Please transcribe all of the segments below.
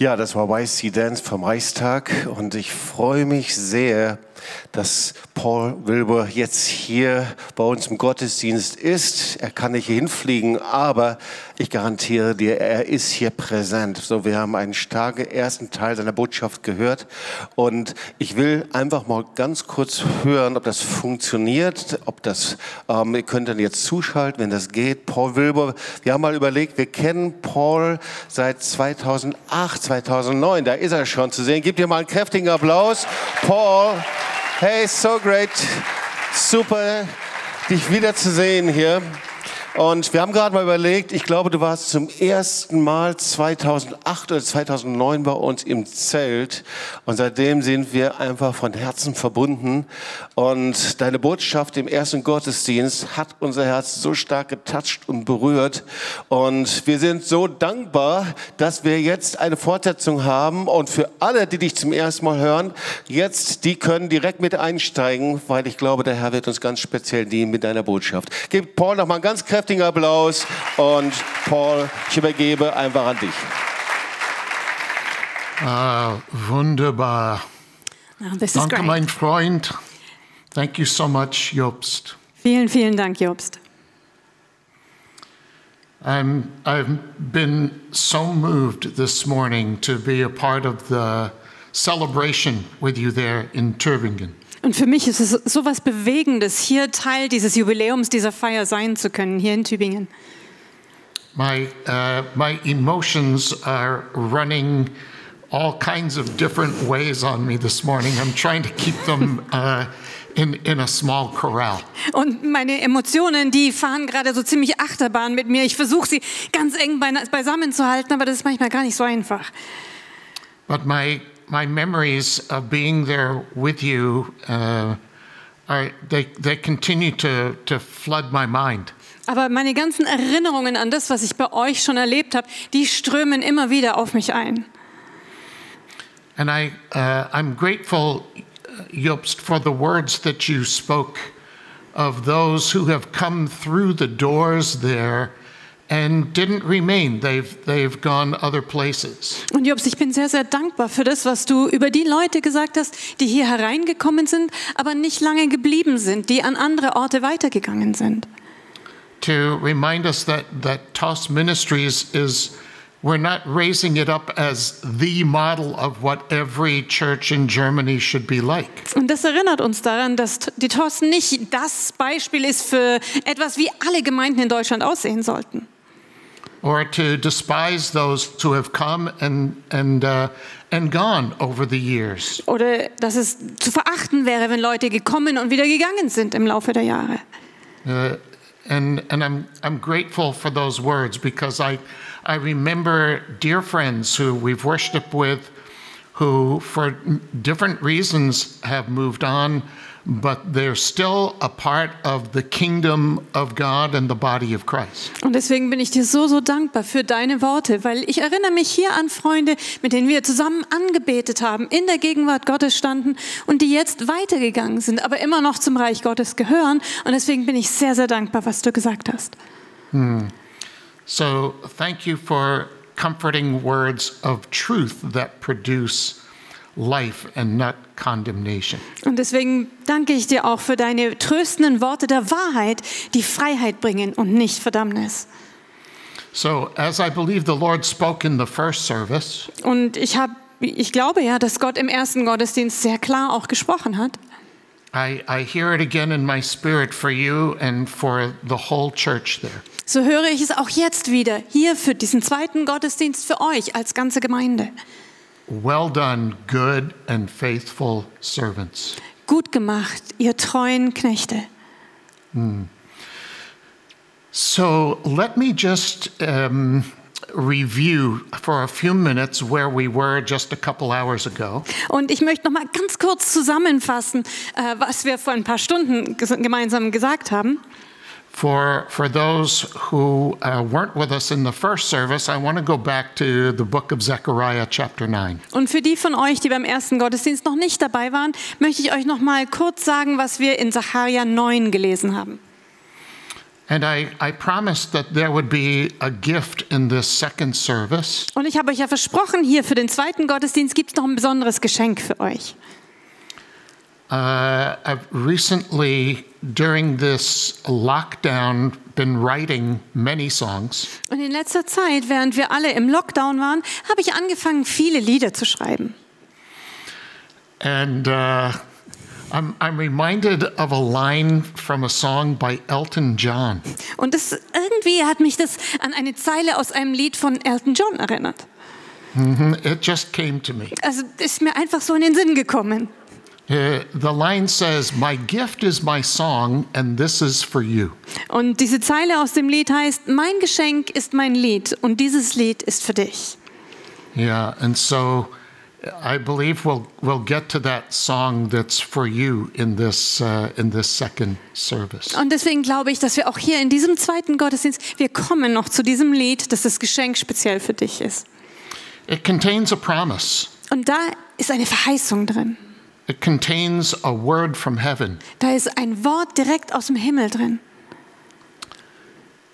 Ja, das war YC Dance vom Reichstag und ich freue mich sehr, dass Paul Wilbur jetzt hier bei uns im Gottesdienst ist. Er kann nicht hinfliegen, aber ich garantiere dir, er ist hier präsent. So, wir haben einen starken ersten Teil seiner Botschaft gehört und ich will einfach mal ganz kurz hören, ob das funktioniert, ob das, ähm, ihr könnt dann jetzt zuschalten, wenn das geht. Paul Wilbur, wir haben mal überlegt, wir kennen Paul seit 2008, 2009, da ist er schon zu sehen. Gebt ihr mal einen kräftigen Applaus. Paul, hey, so great, super, dich wiederzusehen hier. Und wir haben gerade mal überlegt, ich glaube, du warst zum ersten Mal 2008 oder 2009 bei uns im Zelt. Und seitdem sind wir einfach von Herzen verbunden. Und deine Botschaft im ersten Gottesdienst hat unser Herz so stark getatscht und berührt. Und wir sind so dankbar, dass wir jetzt eine Fortsetzung haben. Und für alle, die dich zum ersten Mal hören, jetzt, die können direkt mit einsteigen, weil ich glaube, der Herr wird uns ganz speziell dienen mit deiner Botschaft. Gib Paul noch mal einen ganz kräftigen Applaus und Paul, ich übergebe einfach an dich. Ah, wunderbar. Oh, this is Danke, great. mein Freund. Thank you so much, Jobst. Vielen, vielen Dank, Jobst. I'm, I've been so moved this morning to be a part of the celebration with you there in Tübingen. Und für mich ist es so was Bewegendes, hier Teil dieses Jubiläums, dieser Feier sein zu können, hier in Tübingen. My, uh, my emotions are running all kinds of different ways on me this morning. I'm trying to keep them uh, in, in a small corral. Und meine Emotionen, die fahren gerade so ziemlich Achterbahn mit mir. Ich versuche sie ganz eng beisammen zu halten, aber das ist manchmal gar nicht so einfach. But my, my memories of being there with you, uh, are, they, they continue to, to flood my mind. Aber meine ganzen Erinnerungen an das, was ich bei euch schon erlebt habe, die strömen immer wieder auf mich ein. And I, uh, I'm grateful, uh, Jobst, for the words that you spoke of those who have come through the doors there and didn't remain. They've, they've gone other places. Und Jobs, ich bin sehr, sehr dankbar für das, was du über die Leute gesagt hast, die hier hereingekommen sind, aber nicht lange geblieben sind, die an andere Orte weitergegangen sind. To remind us that, that TOS Ministries is, we're not raising it up as the model of what every church in Germany should be like. Und das erinnert uns daran, dass die TOS nicht das Beispiel ist für etwas, wie alle Gemeinden in Deutschland aussehen sollten. Or to despise those who have come and, and, uh, and gone over the years. Oder dass es zu verachten wäre, wenn Leute gekommen und wieder gegangen sind im Laufe der Jahre. Uh, and and I'm, I'm grateful for those words because I, I remember dear friends who we've worshiped with who, for different reasons, have moved on, but they're still a part of the kingdom of God and the body of Christ. Und deswegen bin ich dir so, so dankbar für deine Worte, weil ich erinnere mich hier an Freunde, mit denen wir zusammen angebetet haben, in der Gegenwart Gottes standen und die jetzt weitergegangen sind, aber immer noch zum Reich Gottes gehören. Und deswegen bin ich sehr, sehr dankbar, was du gesagt hast. So thank you for comforting words of truth that produce life and not condemnation. Und deswegen danke ich dir auch für deine tröstenden Worte der Wahrheit, die Freiheit bringen und nicht Verdammnis. So, as I believe the Lord spoke in the first service, Und ich habe, ich glaube ja, dass Gott im ersten Gottesdienst sehr klar auch gesprochen hat. I, I hear it again in my spirit for you and for the whole church there. So höre ich es auch jetzt wieder hier für diesen zweiten Gottesdienst für euch als ganze Gemeinde. Well done, good and faithful servants. Gut gemacht, ihr treuen Knechte. So, let me just um, review for a few minutes where we were just a couple hours ago. Und ich möchte noch mal ganz kurz zusammenfassen, äh, was wir vor ein paar Stunden gemeinsam gesagt haben. For, for those who uh, weren't with us in the first service, I want to go back to the book of Zechariah, chapter 9. Und für die von euch, die beim ersten Gottesdienst noch nicht dabei waren, möchte ich euch noch mal kurz sagen, was wir in Sacharja 9 gelesen haben. And I, I promised that there would be a gift in this second service. Und ich habe euch ja versprochen, hier für den zweiten Gottesdienst gibt es noch ein besonderes Geschenk für euch. Uh, I've recently, during this lockdown, been writing many songs. Und in letzter Zeit, während wir alle im Lockdown waren, habe ich angefangen, viele Lieder zu schreiben. And uh, I'm, I'm reminded of a line from a song by Elton John. Und das, irgendwie hat mich das an eine Zeile aus einem Lied von Elton John erinnert. It just came to me. Also ist mir einfach so in den Sinn gekommen. Uh, the line says, My gift is my song, and this is for you. Und diese Zeile aus dem Lied heißt, mein Geschenk ist mein Lied und dieses Lied ist für dich. Yeah, and so I believe we'll we'll get to that song that's for you in this uh, in this second service. Und deswegen glaube ich, dass wir auch hier in diesem zweiten Gottesdienst, wir kommen noch zu diesem Lied, dass das Geschenk speziell für dich ist. It contains a promise. Und da ist eine Verheißung drin. It contains a word from heaven, Da ist ein Wort direkt aus dem Himmel drin.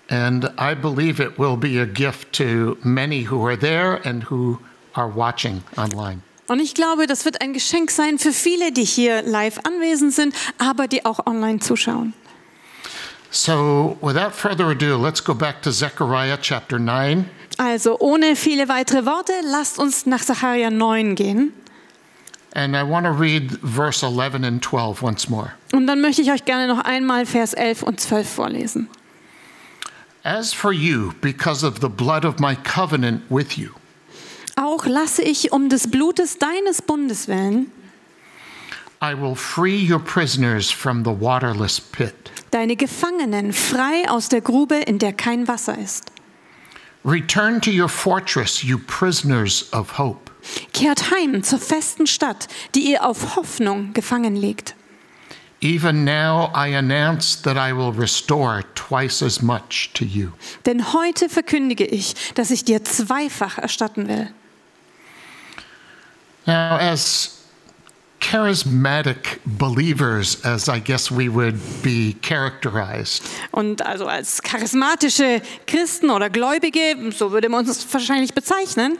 and I believe it will be a gift to many who are there and who are watching online. Und ich glaube, das wird ein Geschenk sein für viele, die hier live anwesend sind, aber die auch online zuschauen. So, without further ado, let's go back to Zechariah chapter 9. Also ohne viele weitere Worte, lasst uns nach Sacharja 9 gehen. And I want to read verse 11 and 12 once more. Und dann möchte ich euch gerne noch einmal Vers 11 und 12 vorlesen. As for you, because of the blood of my covenant with you, Auch lasse ich um des Blutes deines Bundes willen I will free your prisoners from the waterless pit. deine Gefangenen frei aus der Grube, in der kein Wasser ist. Return to your fortress, you prisoners of hope. Kehrt heim zur festen Stadt, die ihr auf Hoffnung gefangen legt. Even now I announce that I will restore twice as much to you. Denn heute verkündige ich, dass ich dir zweifach erstatten will. Now, as charismatic believers, as I guess we would be characterized, Und also als charismatische Christen oder Gläubige, so würde man uns wahrscheinlich bezeichnen,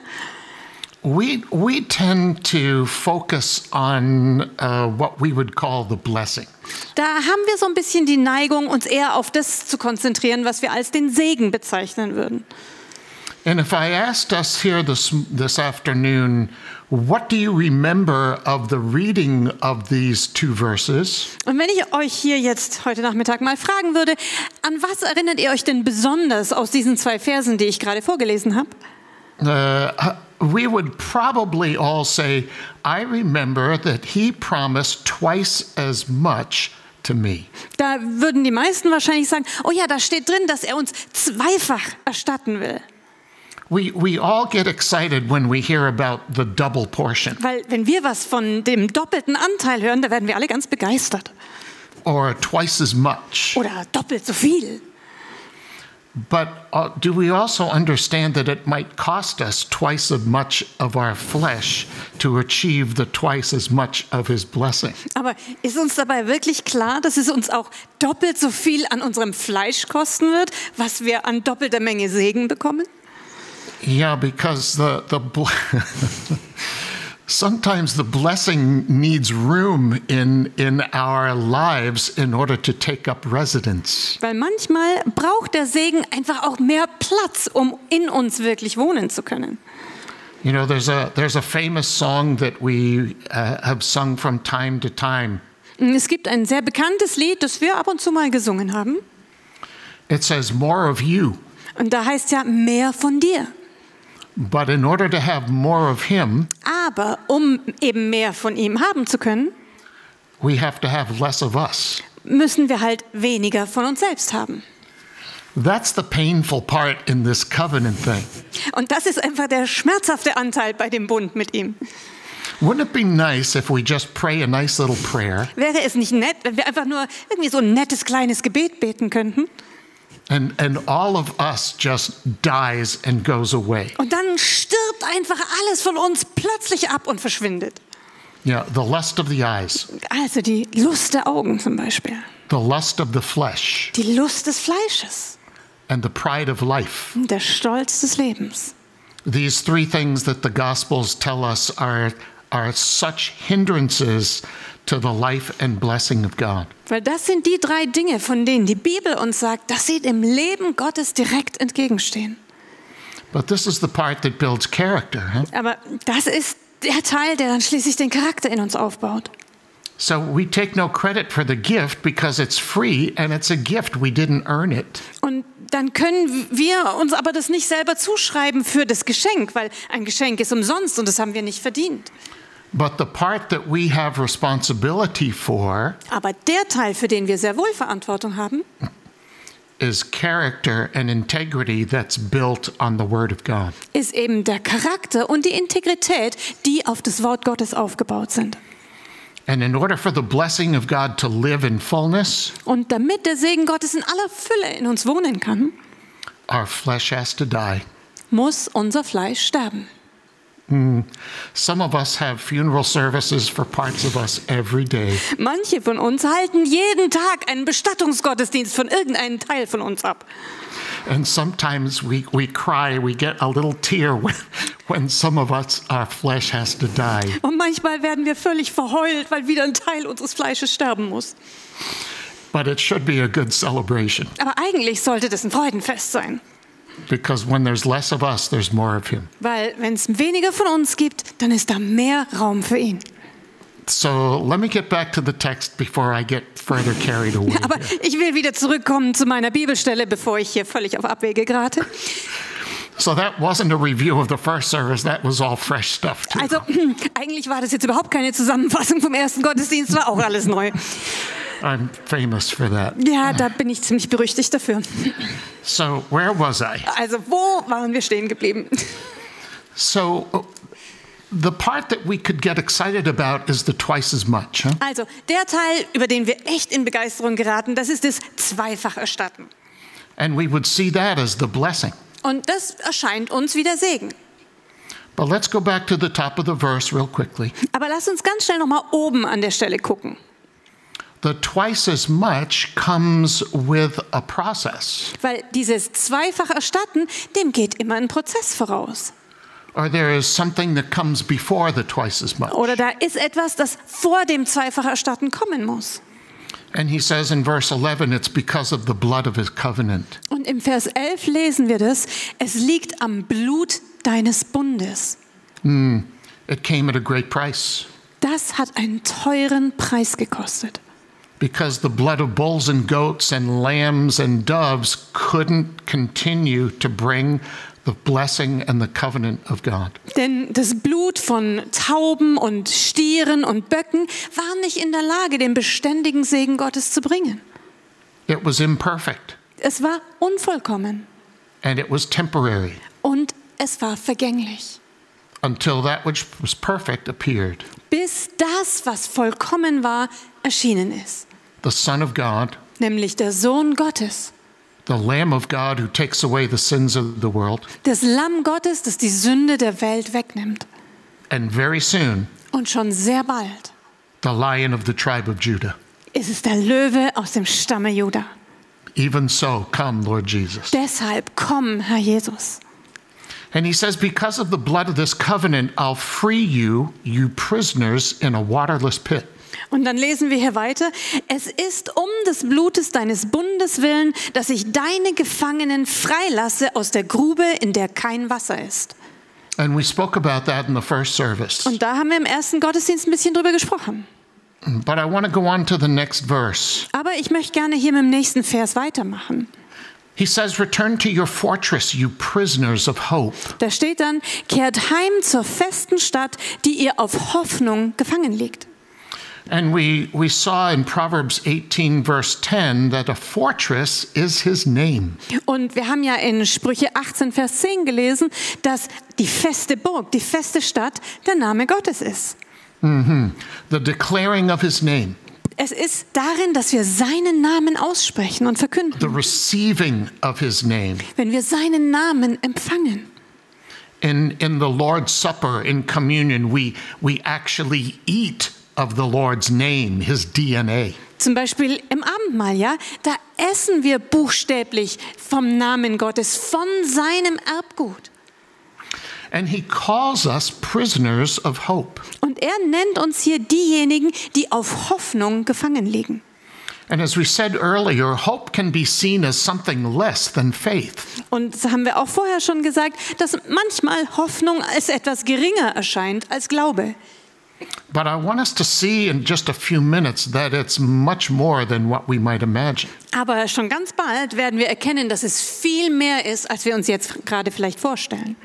we, we tend to focus on uh, what we would call the blessing. da haben wir so ein bisschen die Neigung, uns eher auf das zu konzentrieren, was wir als den Segen bezeichnen würden. And if I asked us here this, this afternoon, what do you remember of the reading of these two verses? Und wenn ich euch hier jetzt heute Nachmittag mal fragen würde, an was erinnert ihr euch denn besonders aus diesen zwei Versen, die ich gerade vorgelesen habe? Uh, we would probably all say, I remember that he promised twice as much to me. Da würden die meisten wahrscheinlich sagen, oh ja, da steht drin, dass er uns zweifach erstatten will. We, we all get excited when we hear about the double portion Weil wenn wir was von dem doppelten Anteil hören, da werden wir alle ganz begeistert. or twice as much. Oder doppelt so viel. But uh, do we also understand that it might cost us twice as much of our flesh to achieve the twice as much of his blessing? Aber ist uns dabei wirklich klar, dass es uns auch doppelt so viel an unserem Fleisch kosten wird, was wir an doppelter Menge Segen bekommen? Yeah, because the the sometimes the blessing needs room in in our lives in order to take up residence. Weil manchmal braucht der Segen einfach auch mehr Platz, um in uns wirklich wohnen zu können. You know, there's a there's a famous song that we uh, have sung from time to time. Es gibt ein sehr bekanntes Lied, das wir ab und zu mal gesungen haben. It says more of you, Und da heißt ja mehr von dir. But in order to have more of him, Aber um eben mehr von ihm haben zu können, we have to have less of us. müssen wir halt weniger von uns selbst haben. That's the painful part in this covenant thing. Und das ist einfach der schmerzhafte Anteil bei dem Bund mit ihm. Wouldn't it be nice if we just pray a nice little prayer Wäre es nicht nett, wenn wir einfach nur irgendwie so ein nettes kleines Gebet beten könnten? And, and all of us just dies and goes away? Und dann stirbt einfach alles von uns plötzlich ab und verschwindet. Yeah, the lust of the eyes. Also die Lust der Augen zum Beispiel. the lust of the flesh, die Lust des Fleisches and the pride of life. der Stolz des Lebens. These three things that the Gospels tell us are, are such hindrances to the life and blessing of God. Weil das sind die drei Dinge, von denen die Bibel uns sagt, dass sie dem Leben Gottes direkt entgegenstehen. But this is the part that builds character. Huh? Aber das ist der Teil, der dann schließlich den Charakter in uns aufbaut. So we take no credit for the gift because it's free and it's a gift. We didn't earn it. Und dann können wir uns aber das nicht selber zuschreiben für das Geschenk, weil ein Geschenk ist umsonst und das haben wir nicht verdient. But the part that we have responsibility for Aber der Teil, für den wir sehr wohl Verantwortung haben, is character and integrity that's built on the Word of God. ist eben der Charakter und die Integrität, die auf das Wort Gottes aufgebaut sind. And in order for the blessing of God to live in fullness, Und damit der Segen Gottes in aller Fülle in uns wohnen kann, our flesh has to die. muss unser Fleisch sterben. Manche von uns halten jeden Tag einen Bestattungsgottesdienst von irgendeinem Teil von uns ab. And sometimes we, we cry, we get a little tear when, when some of us, our flesh has to die. Und manchmal werden wir völlig verheult, weil wieder ein Teil unseres Fleisches sterben muss. But it should be a good celebration Aber eigentlich sollte das ein Freudenfest sein. Because when there's less of us, there's more of Him. Weil wenn es weniger von uns gibt, dann ist da mehr Raum für ihn. So let me get back to the text before I get further carried away. Aber here. ich will wieder zurückkommen zu meiner Bibelstelle, bevor ich hier völlig auf Abwege gerate. So that wasn't a review of the first service, that was all fresh stuff too. Also eigentlich war das jetzt überhaupt keine Zusammenfassung vom ersten Gottesdienst, war auch alles neu. I'm famous for that. Ja, da bin ich ziemlich berüchtigt dafür. So where was I? Also wo waren wir stehen geblieben? So the part that we could get excited about is the twice as much. Huh? Also der Teil, über den wir echt in Begeisterung geraten, das ist das Zweifach-Erstatten. And we would see that as the blessing. Und das erscheint uns wie der Segen. But let's go back to the top of the verse real quickly. Aber lass uns ganz schnell nochmal oben an der Stelle gucken. The twice as much comes with a process, Weil dieses Zweifach-Erstatten, dem geht immer ein Prozess voraus. or there is something that comes before the twice as much. Oder da ist etwas, das vor dem Zweifach-Erstatten kommen muss. And he says in verse 11, it's because of the blood of his covenant. Und im Vers 11 lesen wir das, es liegt am Blut deines Bundes. It came at a great price. Das hat einen teuren Preis gekostet. Because the blood of bulls and goats and lambs and doves couldn't continue to bring the blessing and the covenant of God. Denn das Blut von Tauben und Stieren und Böcken war nicht in der Lage, den beständigen Segen Gottes zu bringen. It was imperfect Es war unvollkommen and it was temporary und es war vergänglich. until that which was perfect appeared. Bis das, was vollkommen war, erschienen ist. The Son of God, Nämlich der Sohn Gottes. the Lamb of God who takes away the sins of the world. Das Lamm Gottes, das die Sünde der Welt wegnimmt. And very soon, Und schon sehr bald the Lion of the tribe of Judah. ist es der Löwe aus dem Stamme Juda. Even so, come, Lord Jesus. Deshalb komm, Herr Jesus. And he says, Because of the blood of this covenant, I'll free you, you prisoners, in a waterless pit. Und dann lesen wir hier weiter. Es ist um des Blutes deines Bundes willen, dass ich deine Gefangenen freilasse aus der Grube, in der kein Wasser ist. And we spoke about that in the first service. Und da haben wir im ersten Gottesdienst ein bisschen drüber gesprochen. But I want to go on to the next verse. Aber ich möchte gerne hier mit dem nächsten Vers weitermachen. He says, Return to your fortress, you prisoners of hope. Da steht dann, kehrt heim zur festen Stadt, die ihr auf Hoffnung gefangen liegt. And we, we saw in Proverbs 18, verse 10, that a fortress is his name. Und wir haben ja in Sprüche 18, Vers 10 gelesen, dass die feste Burg, die feste Stadt der Name Gottes ist. The declaring of his name, Es ist darin, dass wir seinen Namen aussprechen und verkünden. the receiving of his name. Wenn wir seinen Namen empfangen. In, in the Lord's Supper, in communion, we, we actually eat of the Lord's name, his DNA. Zum Beispiel im Abendmahl, ja, da essen wir buchstäblich vom Namen Gottes, von seinem Erbgut. And he calls us prisoners of hope. Und er nennt uns hier diejenigen, die auf Hoffnung gefangen liegen. And as we said earlier, hope can be seen as something less than faith. Und das haben wir auch vorher schon gesagt, dass manchmal Hoffnung als etwas geringer erscheint als Glaube. But I want us to see in just a few minutes that it's much more than what we might imagine. Aber schon ganz bald werden wir erkennen, dass es viel mehr ist, als wir uns jetzt gerade vielleicht vorstellen.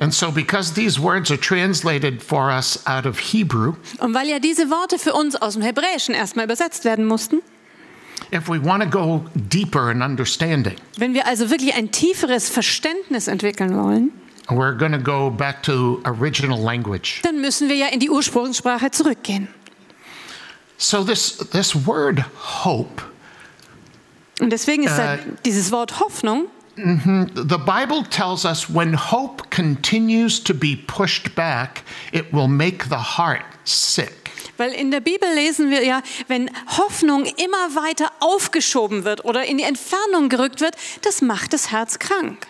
And so, because these words are translated for us out of Hebrew, Und weil ja diese Worte für uns aus dem Hebräischen erstmal übersetzt werden mussten, if we want to go deeper in understanding, wenn wir also wirklich ein tieferes Verständnis entwickeln wollen, we're going to go back to original language. dann müssen wir ja in die Ursprungssprache zurückgehen. So, this, this word hope, Und deswegen ist Äh, dieses Wort Hoffnung, the Bible tells us when hope continues to be pushed back, it will make the heart sick. weil in der Bibel lesen wir ja, wenn Hoffnung immer weiter aufgeschoben wird oder in die Entfernung gerückt wird, das macht das Herz krank.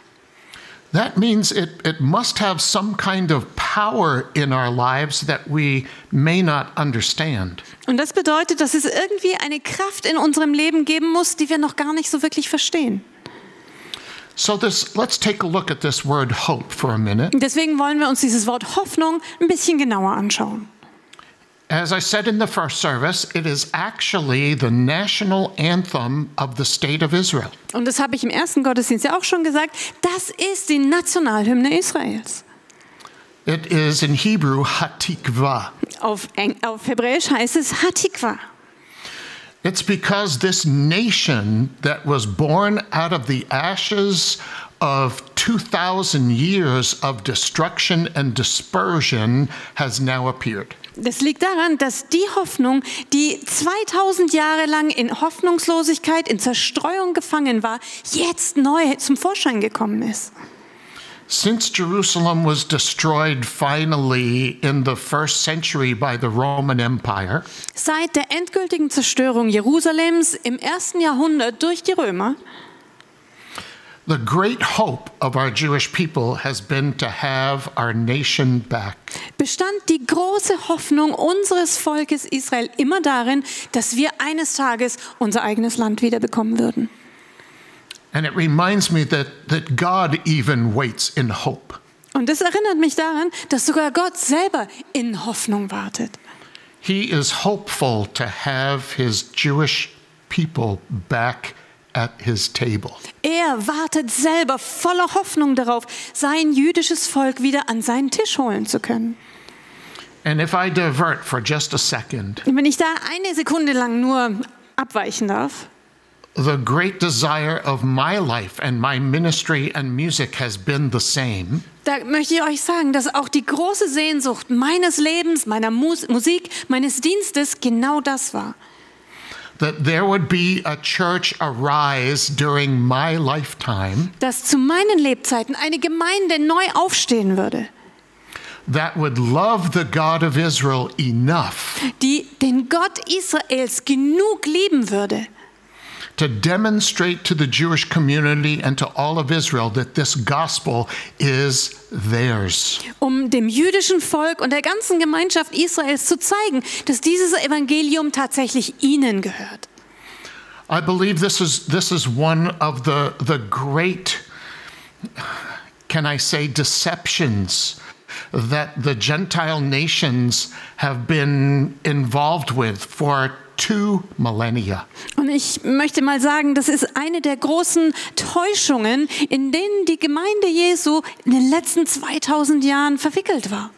That means it, it must have some kind of power in our lives that we may not understand. Und das bedeutet, dass es irgendwie eine Kraft in unserem Leben geben muss, die wir noch gar nicht so wirklich verstehen. So this let's take a look at this word hope for a minute. Deswegen wollen wir uns dieses Wort Hoffnung ein bisschen genauer anschauen. As I said in the first service, it is actually the national anthem of the state of Israel. Und das habe ich im ersten Gottesdienst ja auch schon gesagt. Das ist die Nationalhymne Israels. It is in Hebrew Hatikvah. Auf, Eng auf Hebräisch heißt es Hatikva. It's because this nation that was born out of the ashes of 2,000 years of destruction and dispersion has now appeared. Das liegt daran, dass die Hoffnung, die 2000 Jahre lang in Hoffnungslosigkeit, in Zerstreuung gefangen war, jetzt neu zum Vorschein gekommen ist. Since Jerusalem was destroyed finally in the first century by the Roman Empire, Seit der endgültigen Zerstörung Jerusalems im ersten Jahrhundert durch die Römer the great hope of our Jewish people has been to have our nation back. bestand die große Hoffnung unseres Volkes Israel immer darin, dass wir eines Tages unser eigenes Land wiederbekommen würden. And it reminds me that, that God even waits in hope. Und das erinnert mich daran, dass sogar Gott selber in Hoffnung wartet. He is hopeful to have his Jewish people back at his table. Er wartet selber voller Hoffnung darauf, sein jüdisches Volk wieder an seinen Tisch holen zu können. And if I divert for just a second, wenn ich da eine Sekunde lang nur abweichen darf, the great desire of my life and my ministry and music has been the same. da möchte ich euch sagen, dass auch die große Sehnsucht meines Lebens, meiner Mus Musik, meines Dienstes genau das war. Dass zu meinen Lebzeiten eine Gemeinde neu aufstehen würde, that would love the God of Israel enough die den Gott Israels genug lieben würde, to demonstrate to the Jewish community and to all of Israel that this gospel is theirs. um dem jüdischen Volk und der ganzen Gemeinschaft Israels zu zeigen, dass dieses Evangelium tatsächlich ihnen gehört. I believe this is this is one of the the great can I say deceptions that the Gentile nations have been involved with for two millennia. Und ich möchte mal sagen, das ist eine der großen Täuschungen, in denen die Gemeinde Jesu in den letzten 2000 Jahren verwickelt war.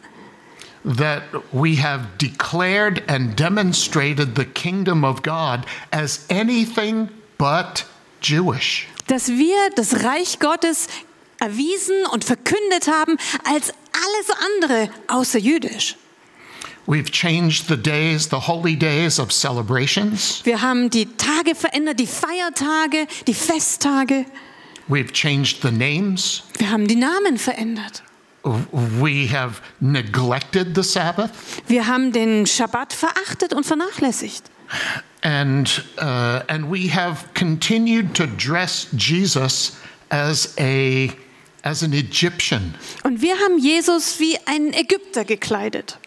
that we have declared and demonstrated the kingdom of God as anything but Jewish. Dass wir das Reich Gottes erwiesen und verkündet haben als alles andere außer jüdisch. We've changed the days, the holy days of celebrations. Wir haben die Tage verändert, die Feiertage, die Festtage. We've changed the names. Wir haben die Namen verändert. We have neglected the Sabbath. Wir haben den Schabbat verachtet und vernachlässigt. And, uh, and we have continued to dress Jesus as, a, as an Egyptian, Und wir haben Jesus wie einen Ägypter gekleidet.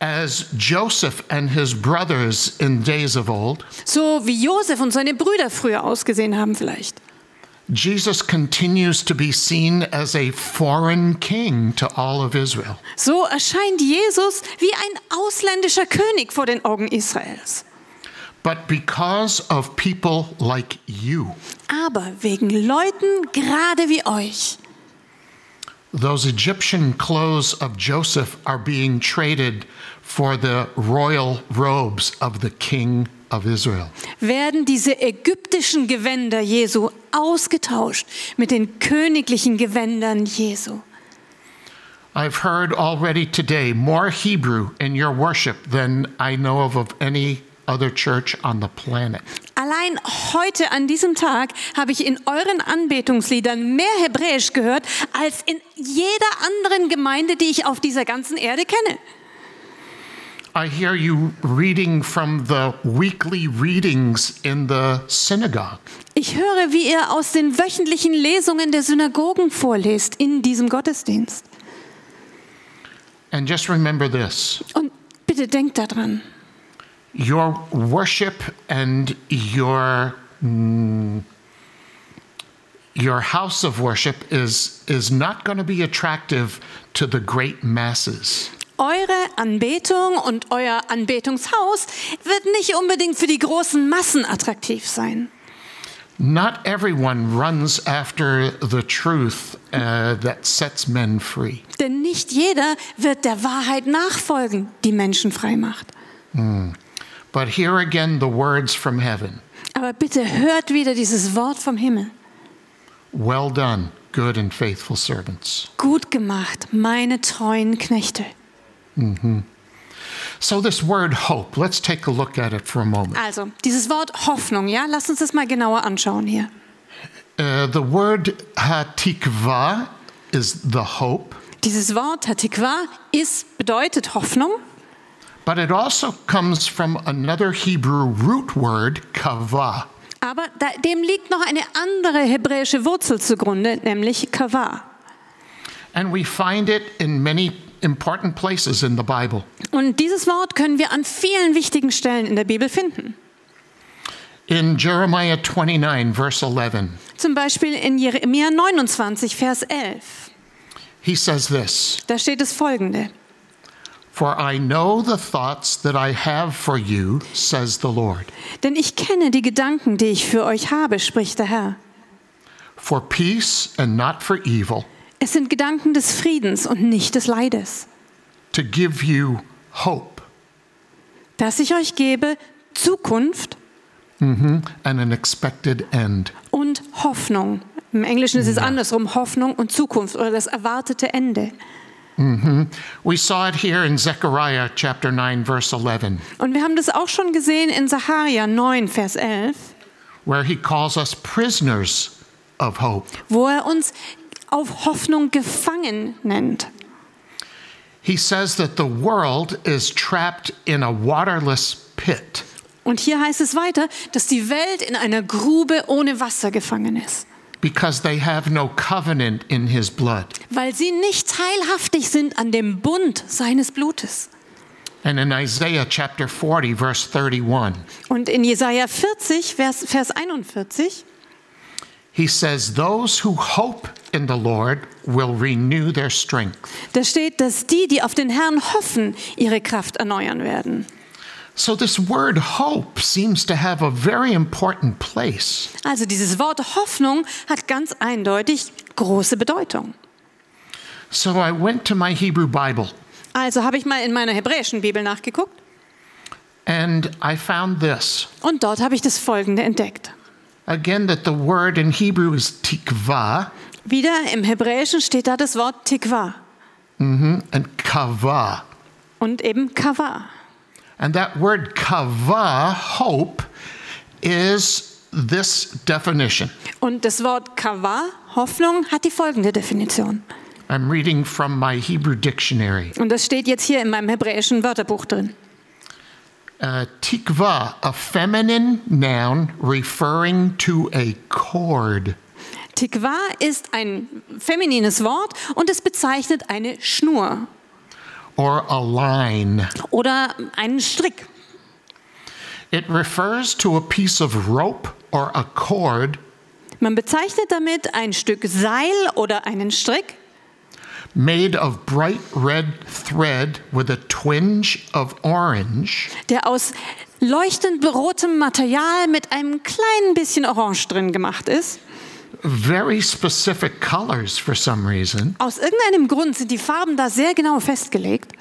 As Joseph and his brothers in days of old. So wie Josef und seine Brüder früher ausgesehen haben vielleicht. Jesus continues to be seen as a foreign king to all of Israel. So erscheint Jesus wie ein ausländischer König vor den Augen Israels. But because of people like you, Aber wegen Leuten gerade wie euch, those Egyptian clothes of Joseph are being traded for the royal robes of the king of Israel. werden diese ägyptischen Gewänder Jesu ausgetauscht mit den königlichen Gewändern Jesu. I've heard already today more Hebrew in your worship than I know of of any other church on the planet. Allein heute an diesem Tag habe ich in euren Anbetungsliedern mehr Hebräisch gehört als in jeder anderen Gemeinde, die ich auf dieser ganzen Erde kenne. I hear you reading from the weekly readings in the synagogue. Ich höre, wie ihr aus den wöchentlichen Lesungen der Synagogen vorlest in diesem Gottesdienst. And just remember this Und bitte denkt daran, your worship and your mm, your house of worship is is not going to be attractive to the great masses eure Anbetung und euer Anbetungshaus wird nicht unbedingt für die großen Massen attraktiv sein. not everyone runs after the truth uh, that sets men free Denn nicht jeder wird der Wahrheit nachfolgen, die Menschen frei macht. but here again the words from heaven Aber bitte hört wieder dieses Wort vom Himmel. well done good and faithful servants Gut gemacht, meine treuen Knechte. So this word hope let's take a look at it for a moment Also, dieses Wort Hoffnung, ja, lasst uns das mal genauer anschauen hier. Uh, the word hatikva is the hope, Dieses Wort Hatikwa ist bedeutet Hoffnung, but it also comes from another Hebrew root word, kava. aber da, dem liegt noch eine andere hebräische Wurzel zugrunde, nämlich Kavah. And we find it in many important places in the Bible. Und dieses Wort können wir an vielen wichtigen Stellen in der Bibel finden. In Jeremiah 29, verse 11, Zum Beispiel in Jeremia 29, Vers 11. he says this Da steht es folgende. For I know the thoughts that I have for you, says the Lord, Denn ich kenne die Gedanken, die ich für euch habe, spricht der Herr. for peace and not for evil, Es sind Gedanken des Friedens und nicht des Leides, to give you hope dass ich euch gebe Zukunft and an expected end. und Hoffnung. Im Englischen ist es andersrum, Hoffnung und Zukunft oder das erwartete Ende. We saw it here in Zechariah chapter 9, verse 11, Und wir haben das auch schon gesehen in Sacharja 9, Vers 11, where he calls us prisoners of hope. wo er uns auf Hoffnung gefangen nennt. He says that the world is trapped in a waterless pit. Und hier heißt es weiter, dass die Welt in einer Grube ohne Wasser gefangen ist, because they have no covenant in his blood. weil sie nicht teilhaftig sind an dem Bund seines Blutes. And in Isaiah chapter 40, verse 31, Und in Jesaja 40, Vers, Vers 41, he says, Those who hope in the Lord will renew their strength. da steht, dass die, die auf den Herrn hoffen, ihre Kraft erneuern werden. So, this word hope seems to have a very important place. Also dieses Wort Hoffnung hat ganz eindeutig große Bedeutung. So, I went to my Hebrew Bible Also habe ich mal in meiner hebräischen Bibel nachgeguckt and I found this. und dort habe ich das Folgende entdeckt. Again, that the word in Hebrew is tikva Wieder im Hebräischen steht da das Wort Tikva and kava. und eben Kava. And that word kava, hope, is this definition. Und das Wort Kava, Hoffnung, hat die folgende Definition. I'm reading from my Hebrew dictionary. Und das steht jetzt hier in meinem hebräischen Wörterbuch drin. Uh, tikva, a feminine noun referring to a cord. Tikva ist ein feminines Wort und es bezeichnet eine Schnur or a line. oder einen Strick. It refers to a piece of rope or a cord Man bezeichnet damit ein Stück Seil oder einen Strick, made of bright red thread with a twinge of orange der aus leuchtend rotem Material mit einem kleinen bisschen Orange drin gemacht ist. very specific colors for some reason. Aus irgendeinem Grund sind die Farben da sehr genau festgelegt.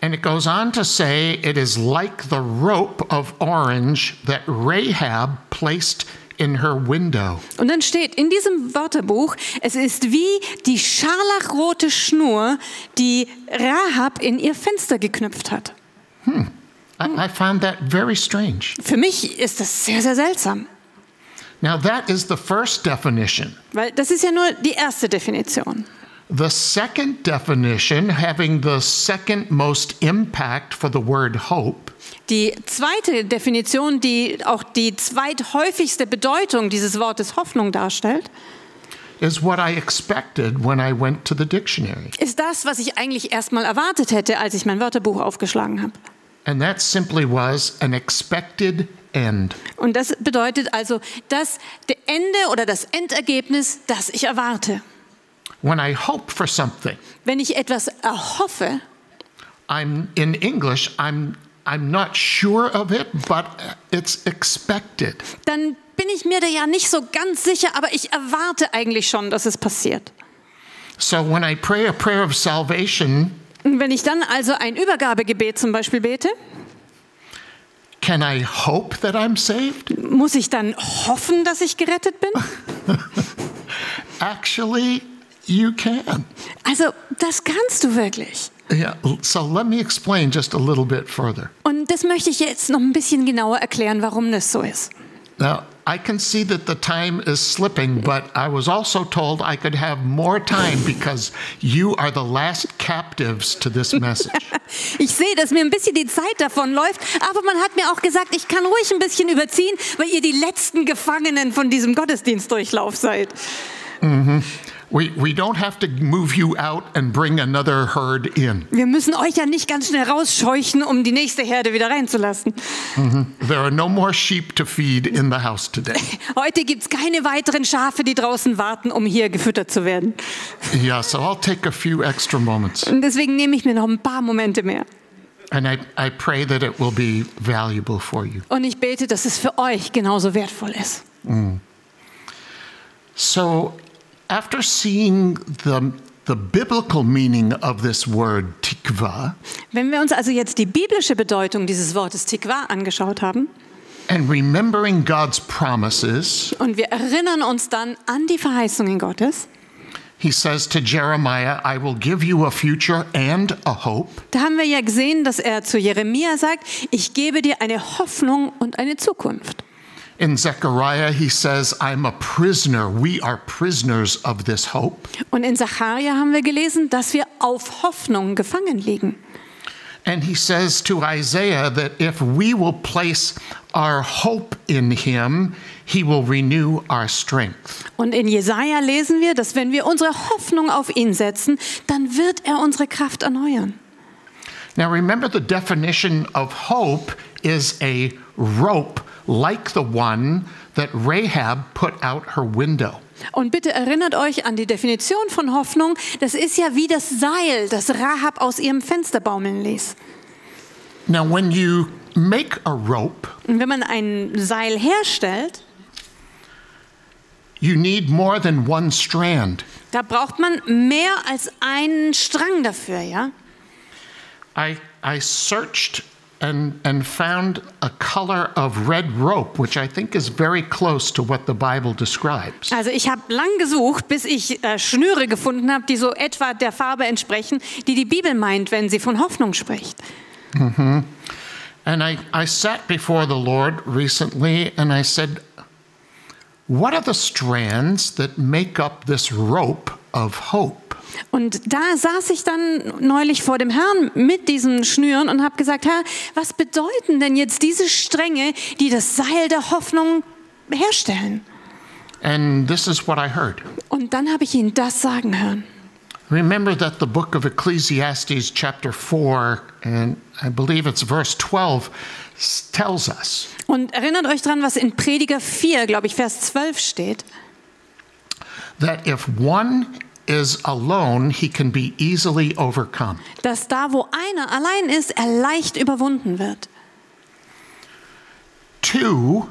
And it goes on to say it is like the rope of orange that Rahab placed in her window. Und dann steht in diesem Wörterbuch, es ist wie die scharlachrote Schnur, die Rahab in ihr Fenster geknüpft hat. I, I found that very strange. Für mich ist das sehr, sehr seltsam, Now, that is the first definition. weil das ist ja nur die erste Definition. The second definition, having the second most impact for the word hope, Die zweite Definition, die auch die zweithäufigste Bedeutung dieses Wortes Hoffnung darstellt, is what I expected when I went to the dictionary. ist das, was ich eigentlich erstmal erwartet hätte, als ich mein Wörterbuch aufgeschlagen habe. And that simply was an expected end. Und das bedeutet also das Ende oder das Endergebnis, das ich erwarte. When I hope for something, Wenn ich etwas erhoffe, I'm in English, I'm I'm not sure of it, but it's expected. dann bin ich mir da ja nicht so ganz sicher, aber ich erwarte eigentlich schon, dass es passiert. So when I pray a prayer of salvation, Und wenn ich dann also ein Übergabegebet zum Beispiel bete, can I hope that I'm saved? muss ich dann hoffen, dass ich gerettet bin? Actually, you can. Also das kannst du wirklich. Yeah, so let me explain just a little bit further. Und das möchte ich jetzt noch ein bisschen genauer erklären, warum das so ist. Now, I can see that the time is slipping, but I was also told I could have more time because you are the last captives to this message. Ich sehe, dass mir ein bisschen die Zeit davon läuft, aber man hat mir auch gesagt, ich kann ruhig ein bisschen überziehen, weil ihr die letzten Gefangenen von diesem Gottesdienstdurchlauf seid. we, we don't have to move you out and bring another herd in. Wir müssen euch ja nicht ganz schnell rausscheuchen, um die nächste Herde wieder reinzulassen. There are no more sheep to feed in the house today. Heute gibt es keine weiteren Schafe, die draußen warten, um hier gefüttert zu werden. Yeah, so I'll take a few extra moments. Und deswegen nehme ich mir noch ein paar Momente mehr. And I, I pray that it will be valuable for you. Und ich bete, dass es für euch genauso wertvoll ist. So, after seeing the, the biblical meaning of this word, tikva, Wenn wir uns also jetzt die biblische Bedeutung dieses Wortes Tikva angeschaut haben and remembering God's promises, und wir erinnern uns dann an die Verheißungen Gottes, he says to Jeremiah, I will give you a future and a hope. da haben wir ja gesehen, dass er zu Jeremia sagt, ich gebe dir eine Hoffnung und eine Zukunft. In Zechariah, he says, I'm a prisoner. We are prisoners of this hope. Und in Sacharja haben wir gelesen, dass wir auf Hoffnung gefangen liegen. And he says to Isaiah that if we will place our hope in him, he will renew our strength. Und in Jesaja lesen wir, dass wenn wir unsere Hoffnung auf ihn setzen, dann wird er unsere Kraft erneuern. Now remember, the definition of hope is a rope like the one that Rahab put out her window. Und bitte erinnert euch an die Definition von Hoffnung. Das ist ja wie das Seil, das Rahab aus ihrem Fenster baumeln ließ. Now, when you make a rope, Und wenn man ein Seil herstellt, you need more than one strand. da braucht man mehr als einen Strang dafür, ja? I, I searched and, and found a color of red rope, which I think is very close to what the Bible describes. Also ich habe lang gesucht, bis ich äh, Schnüre gefunden habe, die so etwa der Farbe entsprechen, die die Bibel meint, wenn sie von Hoffnung spricht. Mm-hmm. And I, I sat before the Lord recently and I said, What are the strands that make up this rope of hope. Und da saß ich dann neulich vor dem Herrn mit diesen Schnüren und habe gesagt, Herr, was bedeuten denn jetzt diese Stränge, die das Seil der Hoffnung herstellen? And this is what I heard. Und dann habe ich ihn das sagen hören. Remember that the book of Ecclesiastes, chapter 4, and I believe it's verse 12, s- tells us Und erinnert euch dran, was in Prediger 4, glaube ich, Vers 12 steht. That if one is alone, he can be easily overcome. dass da, wo einer allein ist, er leicht überwunden wird. Two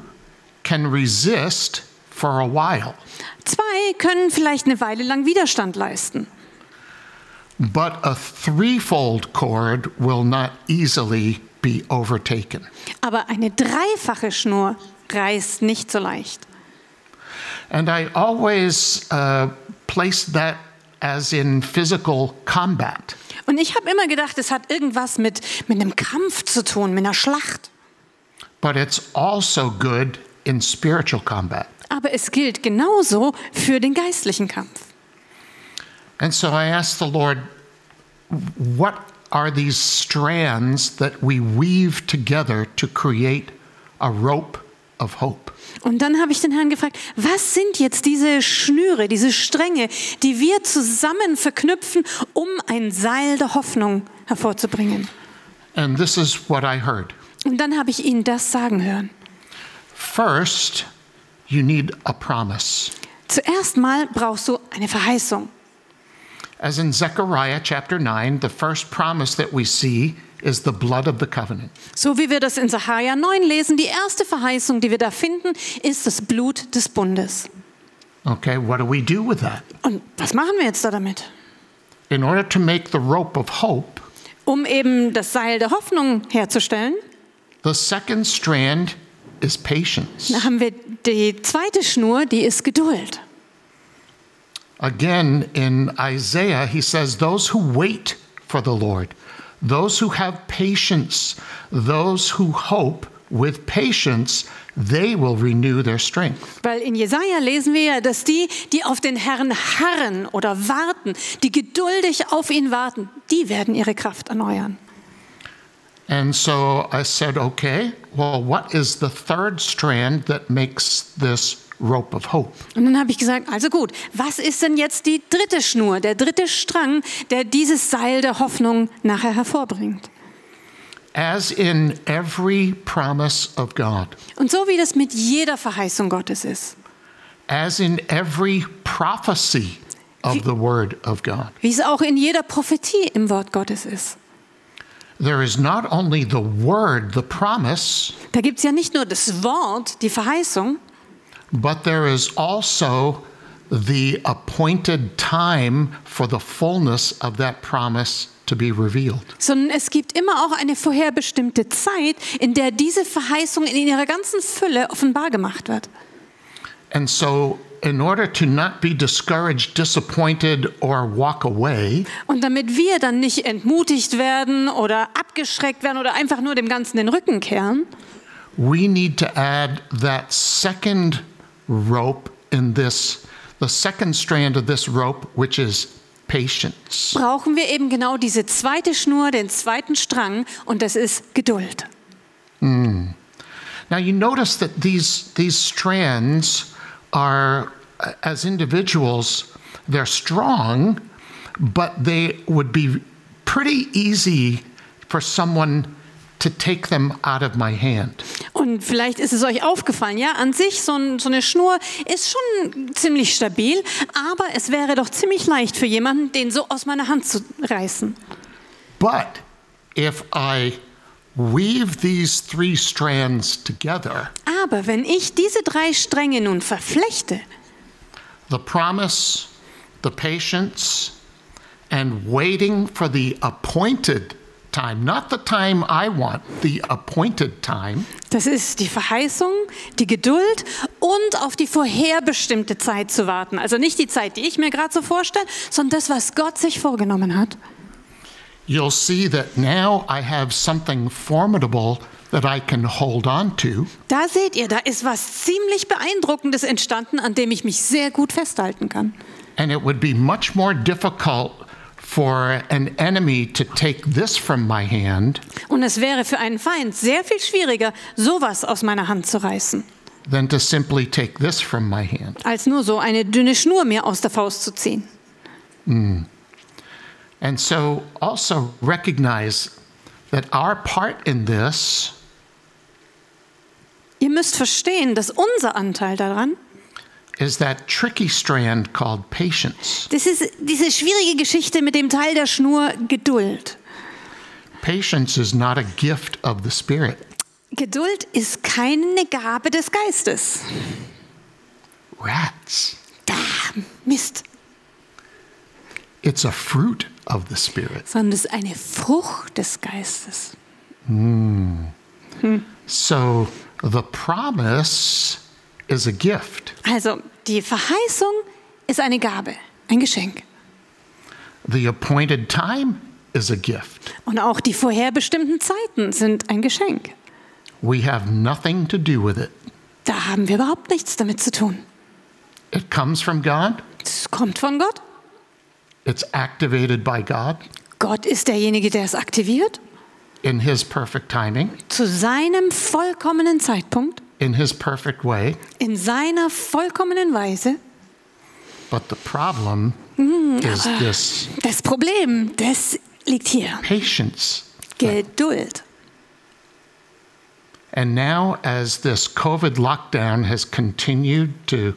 can resist for a while, Zwei können vielleicht eine Weile lang Widerstand leisten. but a threefold cord will not easily be overtaken. Aber eine dreifache Schnur reißt nicht so leicht. And I always uh, place that as in physical combat. Und ich habe immer gedacht, es hat irgendwas mit, mit einem Kampf zu tun, mit einer Schlacht. But it's also good in spiritual combat. Aber es gilt genauso für den geistlichen Kampf. And so I asked the Lord, what are these strands that we weave together to create a rope of hope? Und dann habe ich den Herrn gefragt, was sind jetzt diese Schnüre, diese Stränge, die wir zusammen verknüpfen, um ein Seil der Hoffnung hervorzubringen? And this is what I heard. Und dann habe ich ihn das sagen hören. First, you need a promise. Zuerst mal brauchst du eine Verheißung. As in Zechariah chapter 9, the first promise that we see is the blood of the covenant. So wie wir das in Sacharja 9 lesen, die erste Verheißung, die wir da finden, ist das Blut des Bundes. Okay, what do we do with that? Und was machen wir jetzt da damit? In order to make the rope of hope, Um eben das Seil der Hoffnung herzustellen, the second strand is patience. da haben wir die zweite Schnur, die ist Geduld. Again, in Isaiah, he says, Those who wait for the Lord, those who have patience, those who hope with patience, they will renew their strength. Weil in Jesaja lesen wir ja, dass die, die auf den Herrn harren oder warten, die geduldig auf ihn warten, die werden ihre Kraft erneuern. And so I said, Okay, well, what is the third strand that makes this rope of hope? Und dann habe ich gesagt, also gut, was ist denn jetzt die dritte Schnur, der dritte Strang, der dieses Seil der Hoffnung nachher hervorbringt? As in every promise of God, Und so wie das mit jeder Verheißung Gottes ist, as in every prophecy of the Word of God, wie es auch in jeder Prophetie im Wort Gottes ist. there is not only the Word, the promise, Da gibt es ja nicht nur das Wort, die Verheißung, but there is also the appointed time for the fullness of that promise to be revealed. sondern es gibt immer auch eine vorherbestimmte Zeit, in der diese Verheißung in ihrer ganzen Fülle offenbar gemacht wird. And so, in order to not be discouraged, disappointed, or walk away, Und damit wir dann nicht entmutigt werden oder abgeschreckt werden oder einfach nur dem Ganzen den Rücken kehren, we need to add that second rope in this, the second strand of this rope, which is patience. brauchen wir eben genau diese zweite Schnur, den zweiten Strang und das ist Geduld. Hmm. Now, you notice that these, these strands are, as individuals, they're strong, but they would be pretty easy for someone to take them out of my hand. Und vielleicht ist es euch aufgefallen, ja, an sich so, ein, so eine Schnur ist schon ziemlich stabil, aber es wäre doch ziemlich leicht für jemanden, den so aus meiner Hand zu reißen. But if I weave these three strands together, Aber wenn ich diese drei Stränge nun verflechte, the promise, the patience, and waiting for the appointed time, not the time I want, the appointed time, das ist die Verheißung, die Geduld und auf die vorherbestimmte Zeit zu warten. Also nicht die Zeit, die ich mir gerade so vorstelle, sondern das, was Gott sich vorgenommen hat. you'll see that now I have something formidable that I can hold on to. Da seht ihr, da ist was ziemlich Beeindruckendes entstanden, an dem ich mich sehr gut festhalten kann. And it would be much more difficult for an enemy to take this from my hand Und es wäre für einen Feind sehr viel schwieriger, sowas aus meiner Hand zu reißen, than to simply take this from my hand. als nur so eine dünne Schnur mir aus der Faust zu ziehen. And so also recognize that our part in this Ihr müsst verstehen, dass unser Anteil daran, is that tricky strand called patience. das ist diese schwierige Geschichte mit dem Teil der Schnur Geduld. Patience is not a gift of the Spirit, Geduld ist keine Gabe des Geistes. rats. Da, Mist. It's a fruit of the Spirit. Sondern es ist eine Frucht des Geistes. So the promise is a gift. Also, die Verheißung ist eine Gabe, ein Geschenk. The appointed time is a gift. Und auch die vorherbestimmten Zeiten sind ein Geschenk. We have nothing to do with it. Da haben wir überhaupt nichts damit zu tun. It comes from God, Es kommt von Gott. it's activated by God Gott ist derjenige, der es aktiviert, in His perfect timing, zu seinem vollkommenen Zeitpunkt, in His perfect way. in seiner vollkommenen Weise. But the problem mm, is ah, this Das Problem, das liegt hier. patience. Geduld. And now, as this COVID lockdown has continued to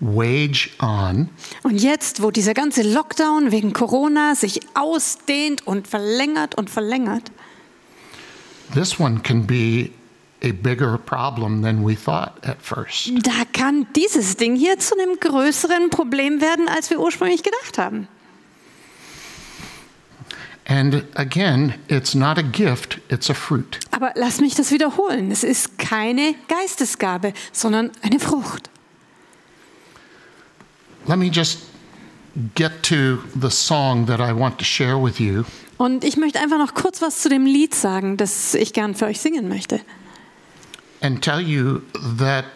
wage on, Und jetzt, wo dieser ganze Lockdown wegen Corona sich ausdehnt und verlängert und verlängert, this one can be a bigger problem than we thought at first. da kann dieses Ding hier zu einem größeren Problem werden, als wir ursprünglich gedacht haben. And again, it's not a gift, it's a fruit. Aber lass mich das wiederholen. Es ist keine Geistesgabe, sondern eine Frucht. Let me just get to the song that I want to share with you. Und ich möchte einfach noch kurz was zu dem Lied sagen, das ich gern für euch singen möchte. And tell you that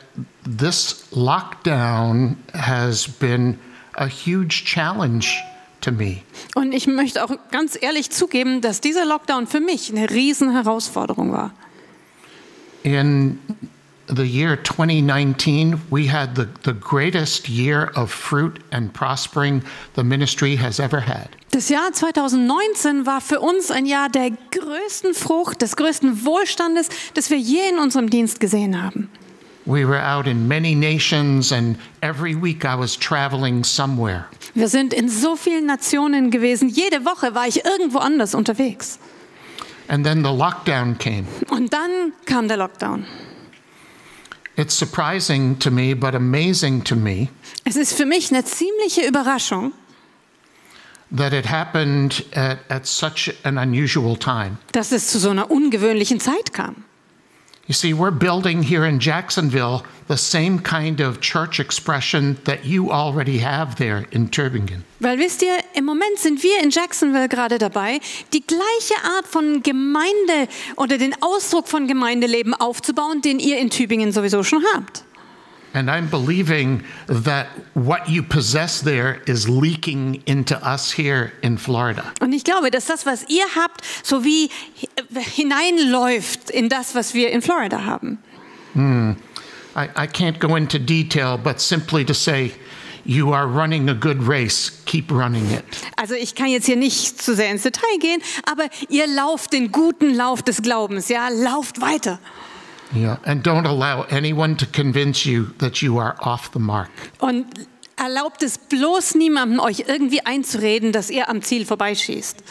this lockdown has been a huge challenge to me. Und ich möchte auch ganz ehrlich zugeben, dass dieser Lockdown für mich eine riesen Herausforderung war. In the year 2019, we had the, the greatest year of fruit and prospering the ministry has ever had. Das Jahr 2019 war für uns ein Jahr der größten Frucht, des größten Wohlstandes, das wir je in unserem Dienst gesehen haben. We were out in many nations, and every week I was traveling somewhere. Wir sind in so vielen Nationen gewesen. Jede Woche war ich irgendwo anders unterwegs. And then the lockdown came. Und dann kam der Lockdown. It's surprising to me, but amazing to me Es ist für mich eine ziemliche Überraschung, that it happened at, at such an unusual time. dass es zu so einer ungewöhnlichen Zeit kam. You see, we're building here in Jacksonville the same kind of church expression that you already have there in Tübingen. Weil wisst ihr, im Moment sind wir in Jacksonville gerade dabei, die gleiche Art von Gemeinde oder den Ausdruck von Gemeindeleben aufzubauen, den ihr in Tübingen sowieso schon habt. And I'm believing that what you possess there is leaking into us here in Florida. Und ich glaube, dass das, was ihr habt, so wie hineinläuft in das, was wir in Florida haben. I, I can't go into detail, but simply to say, you are running a good race, keep running it. Also ich kann jetzt hier nicht zu sehr ins Detail gehen, aber ihr lauft den guten Lauf des Glaubens, ja, lauft weiter. Yeah. And don't allow anyone to convince you that you are off the mark. Und erlaubt es bloß niemandem, euch irgendwie einzureden, dass ihr am Ziel vorbeischießt.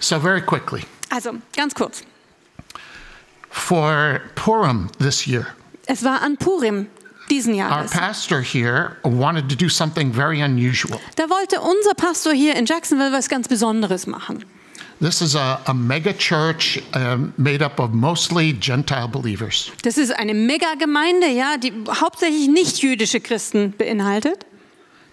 So, very quickly, Also, ganz kurz. for Purim this year, Es war an Purim diesen Our Jahres. pastor here wanted to do something very unusual. Da wollte unser Pastor hier in Jacksonville was ganz Besonderes machen. This is a, a mega church um, made up of mostly Gentile believers. Das ist eine Megagemeinde, ja, die hauptsächlich nicht jüdische Christen beinhaltet.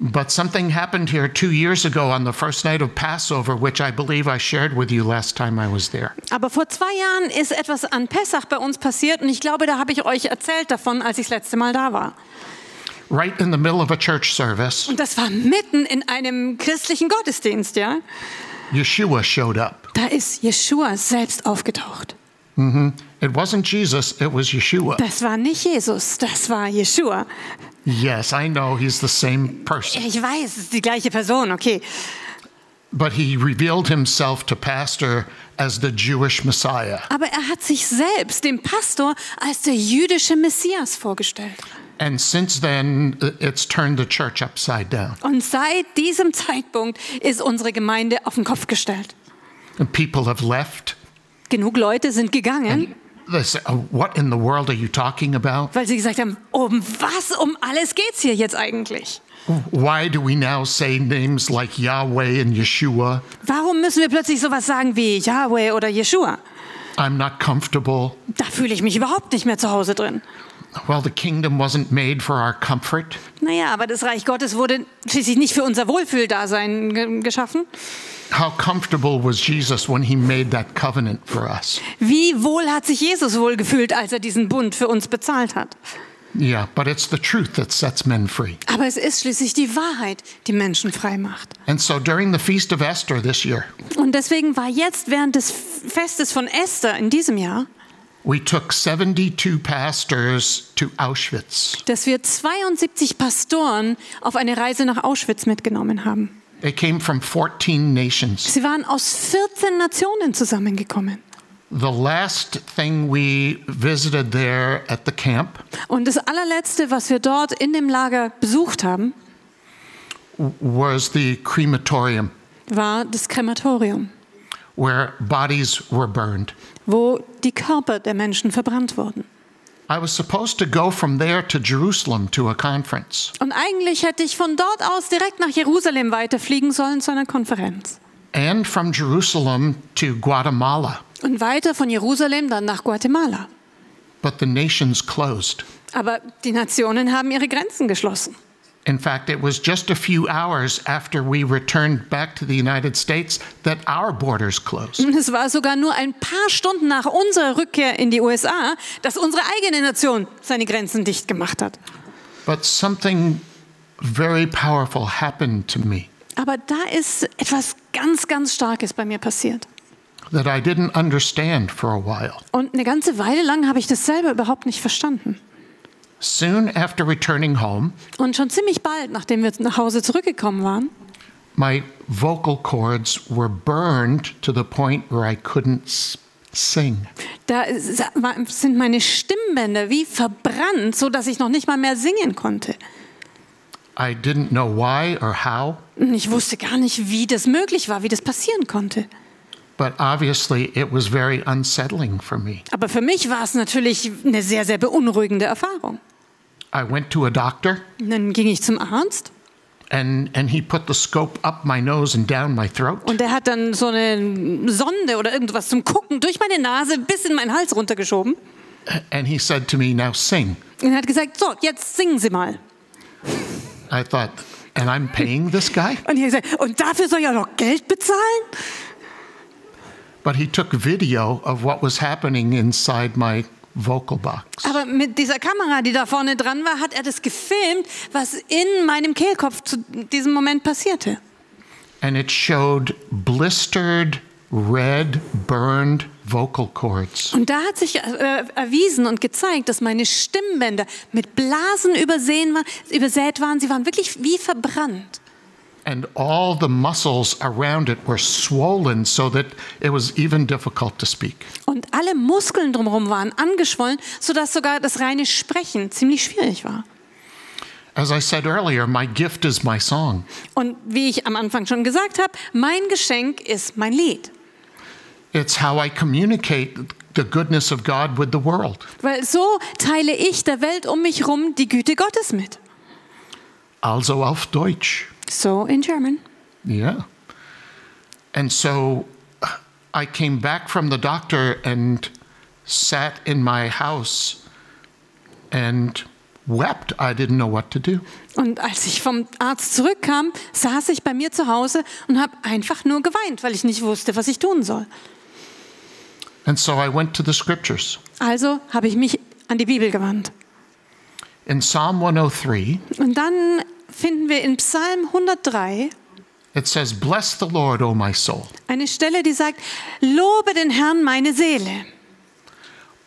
But something happened here two years ago on the first night of Passover, which I believe I shared with you last time I was there. Aber vor zwei Jahren ist etwas an Pessach bei uns passiert und ich glaube, da habe ich euch erzählt davon, als ich das letzte Mal da war. right in the middle of a church service, Und das war mitten in einem christlichen Gottesdienst, ja? Yeshua showed up. Da ist Jeshua selbst aufgetaucht. It wasn't Jesus, it was Yeshua. Das war nicht Jesus, das war Jeshua. Yes, I know he's the same person. Ich weiß, es ist die gleiche Person, okay. But he revealed himself to Pastor as the Jewish Messiah. Aber er hat sich selbst, dem Pastor, als der jüdische Messias vorgestellt. And since then, uh, it's turned the church upside down. Und seit diesem Zeitpunkt ist unsere Gemeinde auf den Kopf gestellt. And people have left. Genug Leute sind gegangen, They say, oh, What in the world are you talking about? weil sie gesagt haben, um was um alles geht's hier jetzt eigentlich? Why do we now say names like Yahweh and Yeshua? Warum müssen wir plötzlich sowas sagen wie Yahweh oder Jeshua? I'm not comfortable. Da fühle ich mich überhaupt nicht mehr zu Hause drin. Well, the kingdom wasn't made for our comfort. Naja, aber das Reich Gottes wurde schließlich nicht für unser Wohlfühldasein ge geschaffen. How comfortable was Jesus when he made that covenant for us? Wie wohl hat sich Jesus wohl gefühlt, als er diesen Bund für uns bezahlt hat? Yeah, but it's the truth that sets men free. Aber es ist schließlich die Wahrheit, die Menschen frei macht. And so during the Feast of Esther this year, Und deswegen war jetzt während des Festes von Esther in diesem Jahr, we took 72 pastors to Auschwitz. dass wir 72 Pastoren auf eine Reise nach Auschwitz mitgenommen haben. They came from 14 nations. Sie waren aus 14 Nationen zusammengekommen. The last thing we visited there at the camp Und das allerletzte, was wir dort in dem Lager besucht haben, was the crematorium war das Krematorium, where bodies were burned. wo die Körper der Menschen verbrannt wurden. I was supposed to go from there to Jerusalem to a conference. Und eigentlich hätte ich von dort aus direkt nach Jerusalem weiterfliegen sollen zu einer Konferenz. and from Jerusalem to Guatemala. Und weiter von Jerusalem dann nach Guatemala. But the nations closed. Aber die Nationen haben ihre Grenzen geschlossen. In fact, it was just a few hours after we returned back to the United States that our borders closed. Es war sogar nur ein paar Stunden nach unserer Rückkehr in die USA, dass unsere eigene Nation seine Grenzen dicht gemacht hat. But something very powerful happened to me Aber da ist etwas ganz, ganz Starkes bei mir passiert. that I didn't understand for a while. Und eine ganze Weile lang habe ich das selber überhaupt nicht verstanden. Soon after returning home, Und schon ziemlich bald, nachdem wir nach Hause zurückgekommen waren, my vocal cords were burned to the point where I couldn't sing. da sind meine Stimmbänder wie verbrannt, so dass ich noch nicht mal mehr singen konnte. I didn't know why or how, ich wusste gar nicht, wie das möglich war, wie das passieren konnte. but obviously it was very unsettling for me. Aber für mich war es natürlich eine sehr, sehr beunruhigende Erfahrung. I went to a doctor Und dann ging ich zum Arzt and, and he put the scope up my nose and down my throat. und der hat dann so eine Sonde oder irgendwas zum Gucken durch meine Nase bis in meinen Hals runtergeschoben. And he said to me, Now sing. Und er hat gesagt, so, jetzt singen Sie mal. I thought, And I'm paying this guy? Und ich gesagt, und dafür soll ich auch noch Geld bezahlen? But he took video of what was happening inside my vocal box. Aber mit dieser Kamera, die da vorne dran war, hat er das gefilmt, was in meinem Kehlkopf zu diesem Moment passierte. And it showed blistered, red, burned vocal cords. Und da hat sich äh, erwiesen und gezeigt, dass meine Stimmbänder mit Blasen übersehen war, übersät waren. Sie waren wirklich wie verbrannt. And all the muscles around it were swollen so that it was even difficult to speak. Und alle Muskeln drumherum waren angeschwollen, sodass sogar das reine Sprechen ziemlich schwierig war. As I said earlier, my gift is my song. Und wie ich am Anfang schon gesagt habe, mein Geschenk ist mein Lied. It's how I communicate the goodness of God with the world. Weil so teile ich der Welt um mich herum die Güte Gottes mit. Also auf Deutsch. So in German. Yeah. And so I came back from the doctor and sat in my house and wept. I didn't know what to do. Und als ich vom Arzt zurückkam, saß ich bei mir zu Hause und habe einfach nur geweint, weil ich nicht wusste, was ich tun soll. And so I went to the scriptures. Also habe ich mich an die Bibel gewandt. In Psalm 103, Und dann finden wir in Psalm 103 it says, Bless the Lord, O my soul. eine Stelle, die sagt, lobe den Herrn meine Seele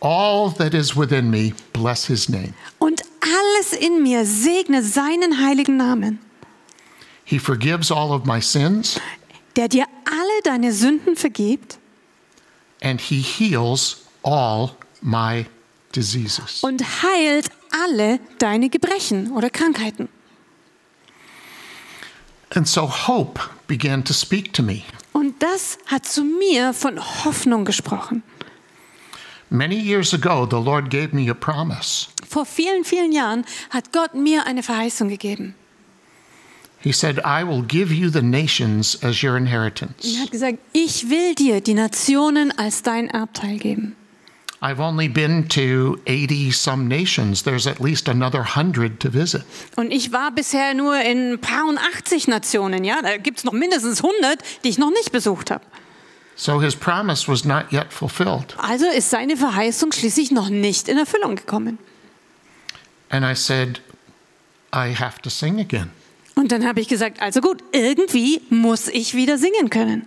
All that is within me, bless his name. und alles in mir segne seinen heiligen Namen, He forgives all of my sins, der dir alle deine Sünden vergibt and he heals all my diseases. und heilt alle deine Gebrechen oder Krankheiten. And so hope began to speak to me. Und das hat zu mir von Hoffnung gesprochen. Many years ago, the Lord gave me a promise. Vor vielen, vielen Jahren hat Gott mir eine Verheißung gegeben. He said, I will give you the nations as your Er inheritance. hat gesagt, ich will dir die Nationen als dein Erbteil geben. I've only been to 80 some nations. There's at least another 100 to visit. Und ich war bisher nur in ein paar und 80 Nationen, ja, da gibt es noch mindestens 100, die ich noch nicht besucht habe. So his promise was not yet fulfilled. Also ist seine Verheißung schließlich noch nicht in Erfüllung gekommen. And I said, I have to sing again. Und dann habe ich gesagt, also gut, irgendwie muss ich wieder singen können.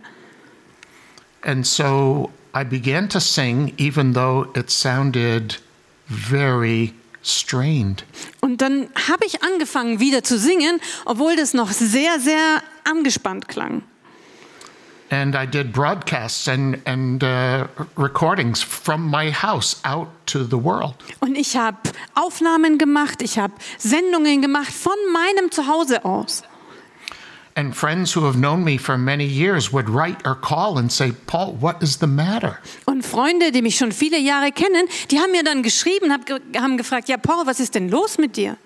And so I began to sing, even though it sounded very strained. Und dann habe ich angefangen wieder zu singen, obwohl das noch sehr, sehr angespannt klang. And I did broadcasts and, and uh, recordings from my house out to the world. Und ich habe Aufnahmen gemacht, ich habe Sendungen gemacht von meinem Zuhause aus. And friends who have known me for many years would write or call and say, Paul, what is the matter? Und Freunde, die mich schon viele Jahre kennen, die haben mir dann geschrieben, hab, ge- haben gefragt, ja Paul, was ist denn los mit dir?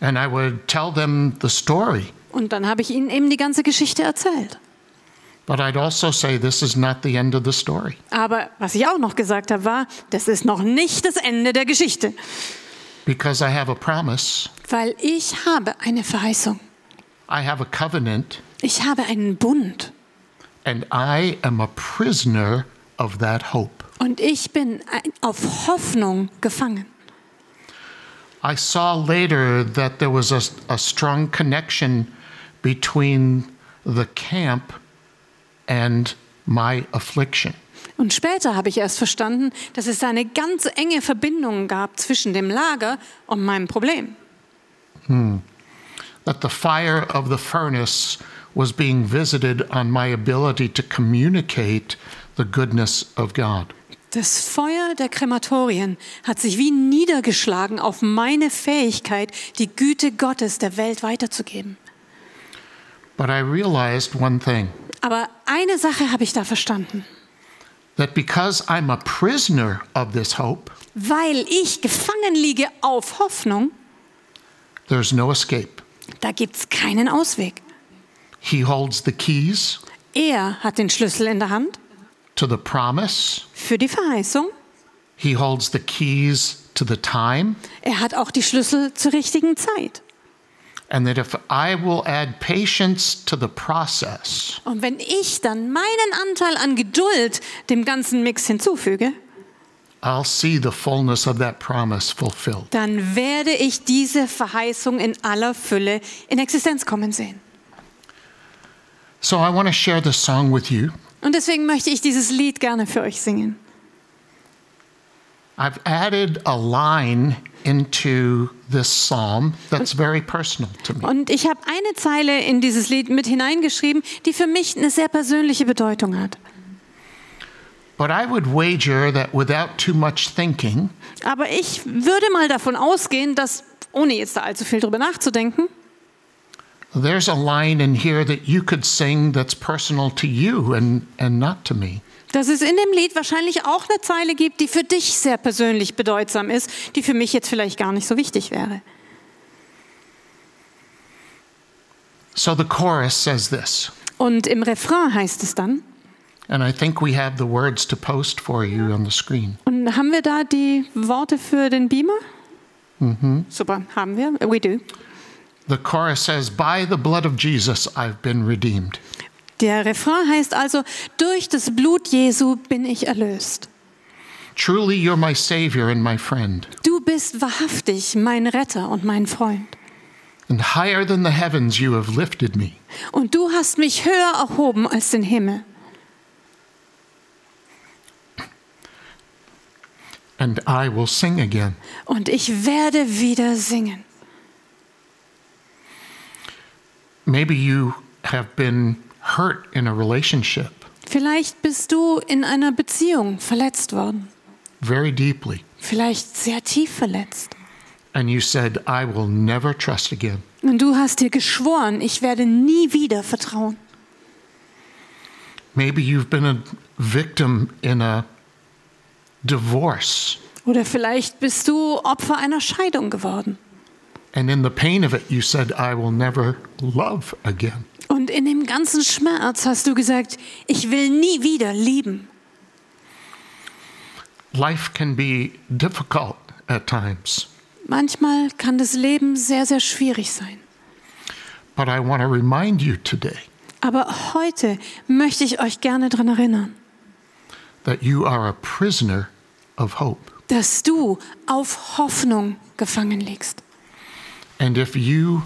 And I would tell them the story. Und dann habe ich ihnen eben die ganze Geschichte erzählt. But I'd also say, this is not the end of the story. Aber was ich auch noch gesagt habe, war, das ist noch nicht das Ende der Geschichte, Because I have a promise, weil ich habe eine Verheißung. I have a covenant, Ich habe einen Bund and I am a prisoner of that hope. und ich bin auf Hoffnung gefangen. I saw later that there was a, a strong connection between the camp and my affliction. Und später habe ich erst verstanden, dass es eine ganz enge Verbindung gab zwischen dem Lager und meinem Problem. That the fire of the furnace was being visited on my ability to communicate the goodness of God. Das Feuer der Krematorien hat sich wie niedergeschlagen auf meine Fähigkeit, die Güte Gottes der Welt weiterzugeben. But I realized one thing Aber eine Sache habe ich da verstanden. that because I'm a prisoner of this hope, Weil ich gefangen liege auf Hoffnung, there's no escape. Da gibt es keinen Ausweg. He holds the keys Er hat den Schlüssel in der Hand to the promise, für die Verheißung. he holds the keys to the time. Er hat auch die Schlüssel zur richtigen Zeit. And that if I will add patience to the process, Und wenn ich dann meinen Anteil an Geduld dem ganzen Mix hinzufüge, I'll see the fullness of that promise fulfilled. dann werde ich diese Verheißung in aller Fülle in Existenz kommen sehen. So I want to share this song with you. Und deswegen möchte ich dieses Lied gerne für euch singen. I've added a line into this psalm that's very personal to me. Und ich habe eine Zeile in dieses Lied mit hineingeschrieben, die für mich eine sehr persönliche Bedeutung hat. But I would wager that without too much thinking, Aber ich würde mal davon ausgehen, dass, ohne jetzt da allzu viel drüber nachzudenken, there's a line in here that you could sing that's personal to you and, and not to me. dass es in dem Lied wahrscheinlich auch eine Zeile gibt, die für dich sehr persönlich bedeutsam ist, die für mich jetzt vielleicht gar nicht so wichtig wäre. So the chorus says this, Und im Refrain heißt es dann, und haben wir da die Worte für den Beamer? Super, haben wir. We do. The chorus says, By the blood of Jesus, I've been redeemed. Der Refrain heißt also, durch das Blut Jesu bin ich erlöst. Truly, you're my Savior and my friend. Du bist wahrhaftig mein Retter und mein Freund. And higher than the heavens, you have lifted me. Und du hast mich höher erhoben als den Himmel. And I will sing again. Und ich werde wieder singen. Maybe you have been hurt in a relationship Vielleicht bist du in einer Beziehung verletzt worden. very deeply, Vielleicht sehr tief verletzt. and you said, I will never trust again. Und du hast dir geschworen, ich werde nie wieder vertrauen. Maybe you've been a victim in a divorce, Oder vielleicht bist du Opfer einer Scheidung geworden. and in the pain of it, you said, I will never love again. Und in dem ganzen Schmerz hast du gesagt, ich will nie wieder lieben. Life can be difficult at times, Manchmal kann das Leben sehr, sehr schwierig sein. but I want to remind you today Aber heute möchte ich euch gerne daran erinnern, that you are a prisoner of hope. dass du auf Hoffnung gefangen liegst. And if you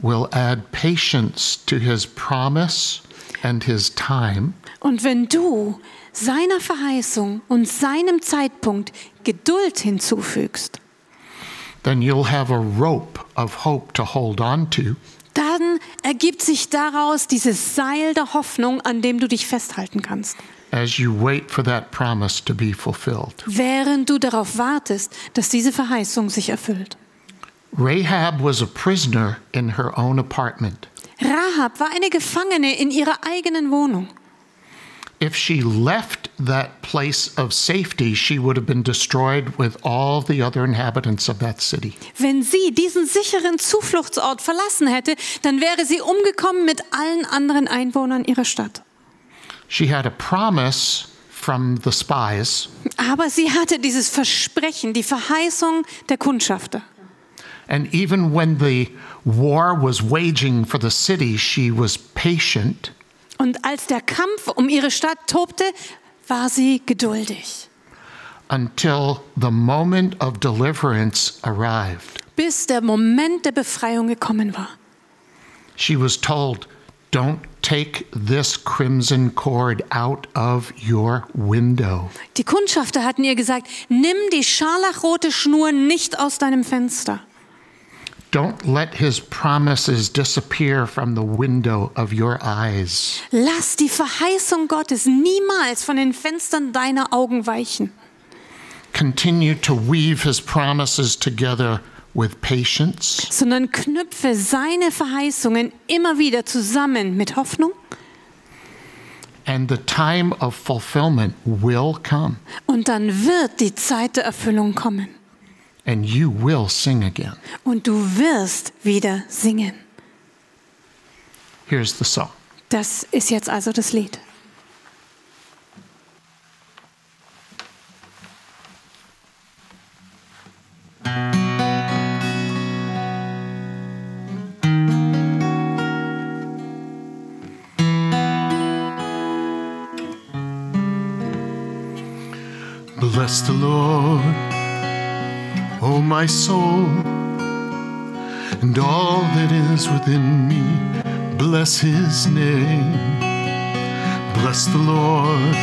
will add patience to his promise and his time, Und wenn du seiner Verheißung und seinem Zeitpunkt Geduld hinzufügst, then you'll have a rope of hope to hold on to dann ergibt sich daraus dieses Seil der Hoffnung, an dem du dich festhalten kannst, as you wait for that promise to be fulfilled. während du darauf wartest, dass diese Verheißung sich erfüllt. Rahab was a prisoner in her own apartment. Rahab war eine Gefangene in ihrer eigenen Wohnung. If she left that place of safety, she would have been destroyed with all the other inhabitants of that city. Wenn sie diesen sicheren Zufluchtsort verlassen hätte, dann wäre sie umgekommen mit allen anderen Einwohnern ihrer Stadt. She had a promise from the spies, Aber sie hatte dieses Versprechen, die Verheißung der Kundschafter. and even when the war was waging for the city, she was patient Und als der Kampf um ihre Stadt tobte, war sie geduldig, until the moment of deliverance arrived. bis der Moment der Befreiung gekommen war. She was told, Don't take this crimson cord out of your window. Die Kundschafter hatten ihr gesagt, nimm die scharlachrote Schnur nicht aus deinem Fenster. Don't let his promises disappear from the window of your eyes. Lass die Verheißung Gottes niemals von den Fenstern deiner Augen weichen. Continue to weave his promises together with patience sondern knüpfe seine Verheißungen immer wieder zusammen mit Hoffnung and the time of fulfillment will come und dann wird die Zeit der Erfüllung kommen and you will sing again. und du wirst wieder singen. Here's the song. Das ist jetzt also das Lied. Bless the Lord, O my soul, and all that is within me. Bless his name. Bless the Lord,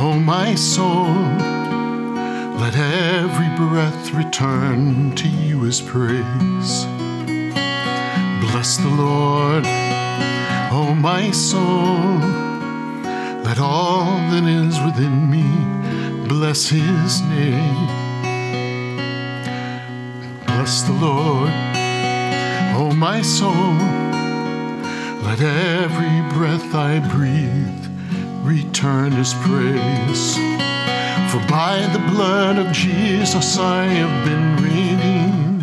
O my soul. Let every breath return to you as praise. Bless the Lord, O my soul. Let all that is within me bless his name. Lord, oh my soul. Let every breath I breathe return his praise. For by the blood of Jesus I have been redeemed.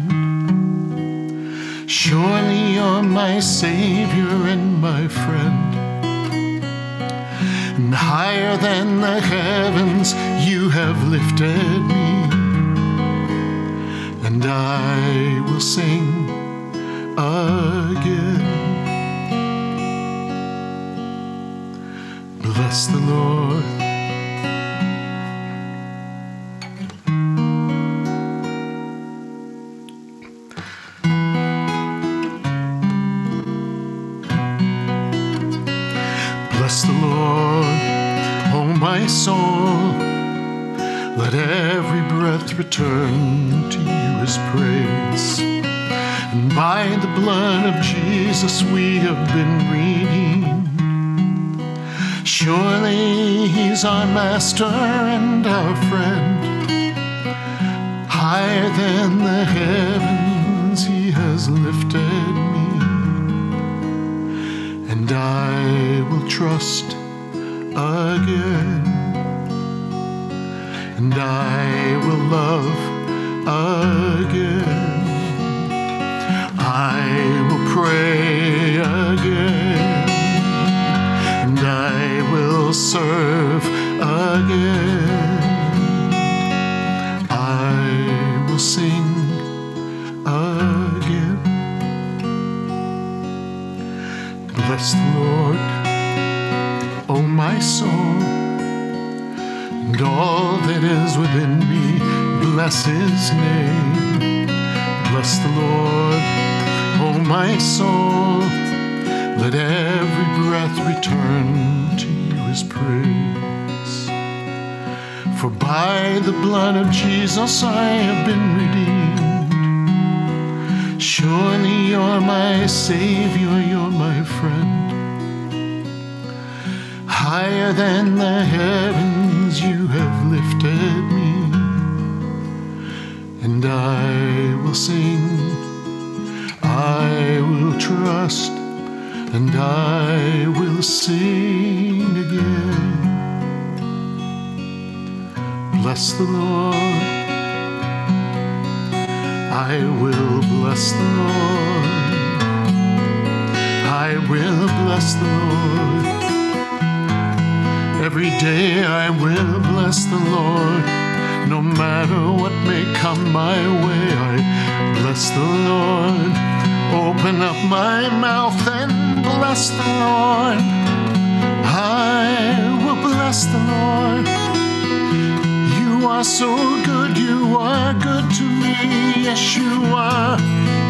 Surely you're my Savior and my friend. And higher than the heavens you have lifted me. And I will sing again. Bless the Lord. Jesus we have been reading. Surely he's our master and our friend. Higher than the heavens he has lifted me. And I will trust again. And I will love again. I will pray again. And I will serve again. I will sing again. Bless the Lord, O my soul, and all that is within me. Bless his name. Bless the Lord, O my soul. Let every breath return to you as praise. For by the blood of Jesus I have been redeemed. Surely you're my Savior, you're my friend. Higher than the heavens you have lifted me. And I will sing, I will trust, and I will sing again. Bless the Lord. I will bless the Lord. I will bless the Lord. Every day I will bless the Lord. No matter what may come my way, I bless the Lord. Open up my mouth and bless the Lord. I will bless the Lord. You are so good, you are good to me. Yes, you are.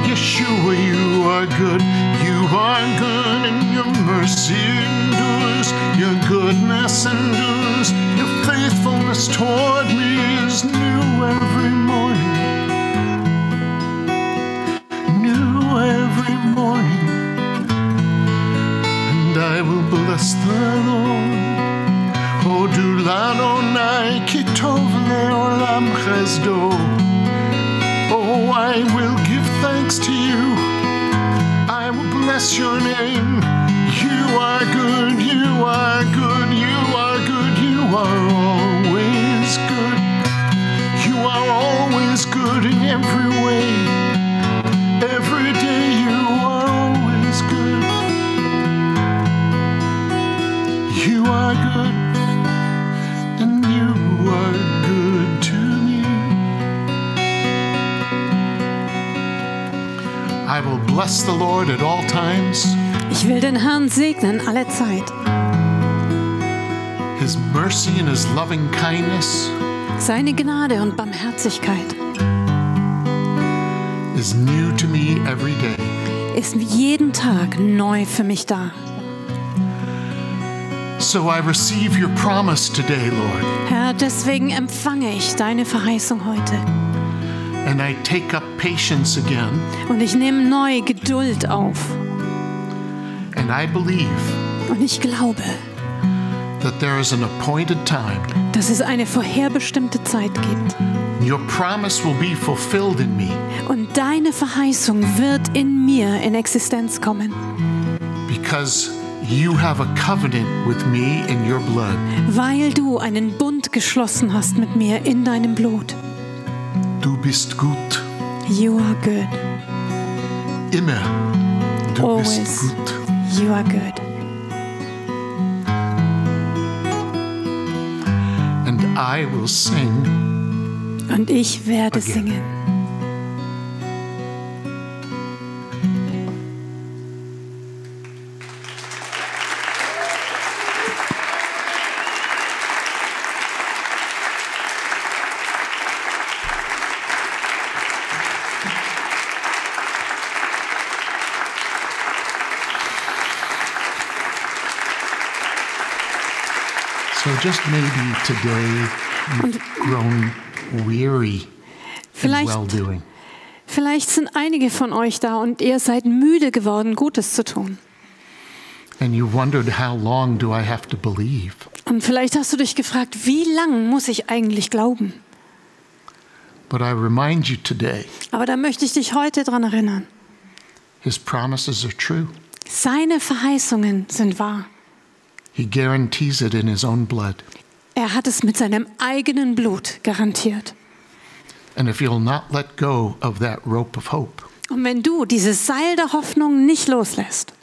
Yeshua, you are good. You are good, and your mercy endures. Your goodness endures. Your faithfulness toward me is new every morning. I will bless the Lord. Hodu Adonai kitov leolam chesdo. Oh, I will give thanks to you. I will bless your name. You are good, you are good, you are good, you are always good. You are always good in every way. I will bless the Lord at all times. Ich will den Herrn segnen alle Zeit. His mercy and his loving kindness Seine Gnade und Barmherzigkeit is new to me every day. ist jeden Tag neu für mich da. So I receive your promise today, Lord, Herr, deswegen empfange ich deine Verheißung heute. And I take up patience again, Und ich nehme neu Geduld auf. and I believe Und ich glaube, that there is an appointed time. dass es eine vorherbestimmte Zeit gibt. Your promise will be fulfilled in me Und deine Verheißung wird in mir in Existenz kommen, because you have a covenant with me in your blood. weil du einen Bund geschlossen hast mit mir in deinem Blut. Du bist gut. You are good. Immer. Du Always. bist gut. You are good. And I will sing Und ich werde Again. singen. Just maybe today you've grown weary Vielleicht, well vielleicht sind einige von euch da und ihr seid müde geworden, Gutes zu tun. And you wondered, how long do I have to believe? Und vielleicht hast du dich gefragt, wie lang muss ich eigentlich glauben? But I remind you today, Aber da möchte ich dich heute dran erinnern. his promises are true. Seine Verheißungen sind wahr. He guarantees it in his own blood. Er hat es mit seinem eigenen Blut garantiert. And if you'll not let go of that rope of hope, Und wenn du dieses Seil der Hoffnung nicht loslässt,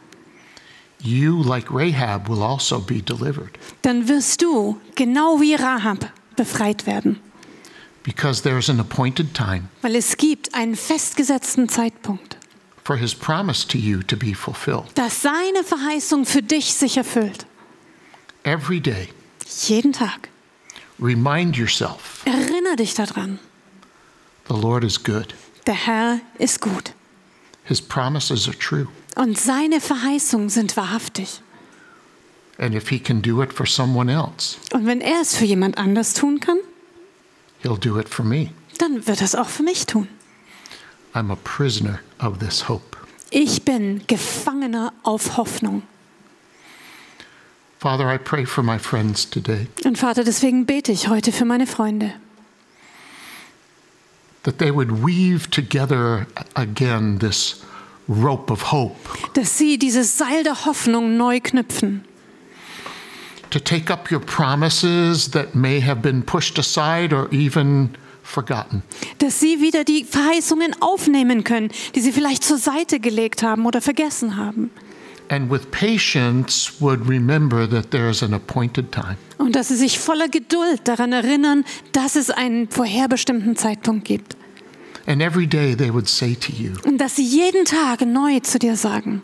you, like Rahab, will also be delivered. dann wirst du, genau wie Rahab, befreit werden. Because there's an appointed time Weil es gibt einen festgesetzten Zeitpunkt, for his promise to you to be fulfilled. dass seine Verheißung für dich sich erfüllt. Every day, Jeden Tag. remind yourself Erinnere dich daran. the Lord is good. Der Herr ist gut. His promises are true. Und seine Verheißungen sind wahrhaftig. And if he can do it for someone else, Und wenn er es für jemand anders tun kann, he'll do it for me. dann wird er es auch für mich tun. I'm a prisoner of this hope. Ich bin Gefangener auf Hoffnung. Father, I pray for my friends today Und Vater, deswegen bete ich heute für meine Freunde, that they would weave together again this rope of hope dass sie dieses Seil der Hoffnung neu knüpfen, to take up your promises that may have been pushed aside or even forgotten. dass sie wieder die Verheißungen aufnehmen können, die sie vielleicht zur Seite gelegt haben oder vergessen haben. And with patience would remember that there's an appointed time. Und dass sie sich voller Geduld daran erinnern, dass es einen vorherbestimmten Zeitpunkt gibt. And every day they would say to you, Und dass sie jeden Tag neu zu dir sagen,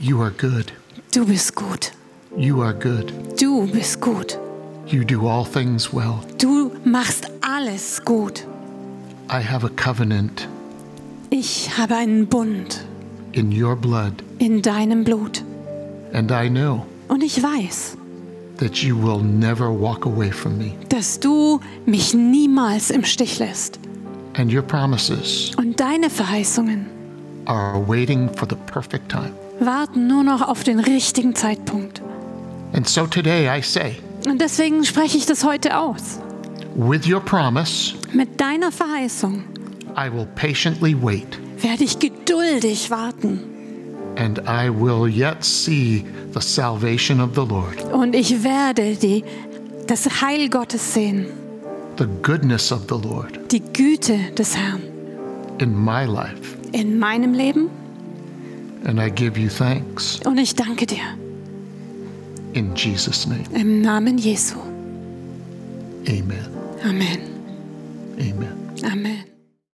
You are good. du bist gut, You are good. du bist gut, You do all things well. du machst alles gut. I have a covenant Ich habe einen Bund in your blood, in deinem Blut. and I know Und ich weiß, that you will never walk away from me. dass du mich niemals im Stich lässt. And your promises Und deine Verheißungen are waiting for the perfect time. warten nur noch auf den richtigen Zeitpunkt. And so today I say, Und deswegen spreche ich das heute aus. with your promise, Mit deiner Verheißung I will patiently wait, werde ich geduldig warten. and I will yet see the salvation of the Lord, Und ich werde die, das Heil Gottes sehen, the goodness of the Lord die Güte des Herrn in my life. in meinem Leben. And I give you thanks Und ich danke dir in Jesus' name. im Namen Jesu. Amen. Amen. Amen. Amen.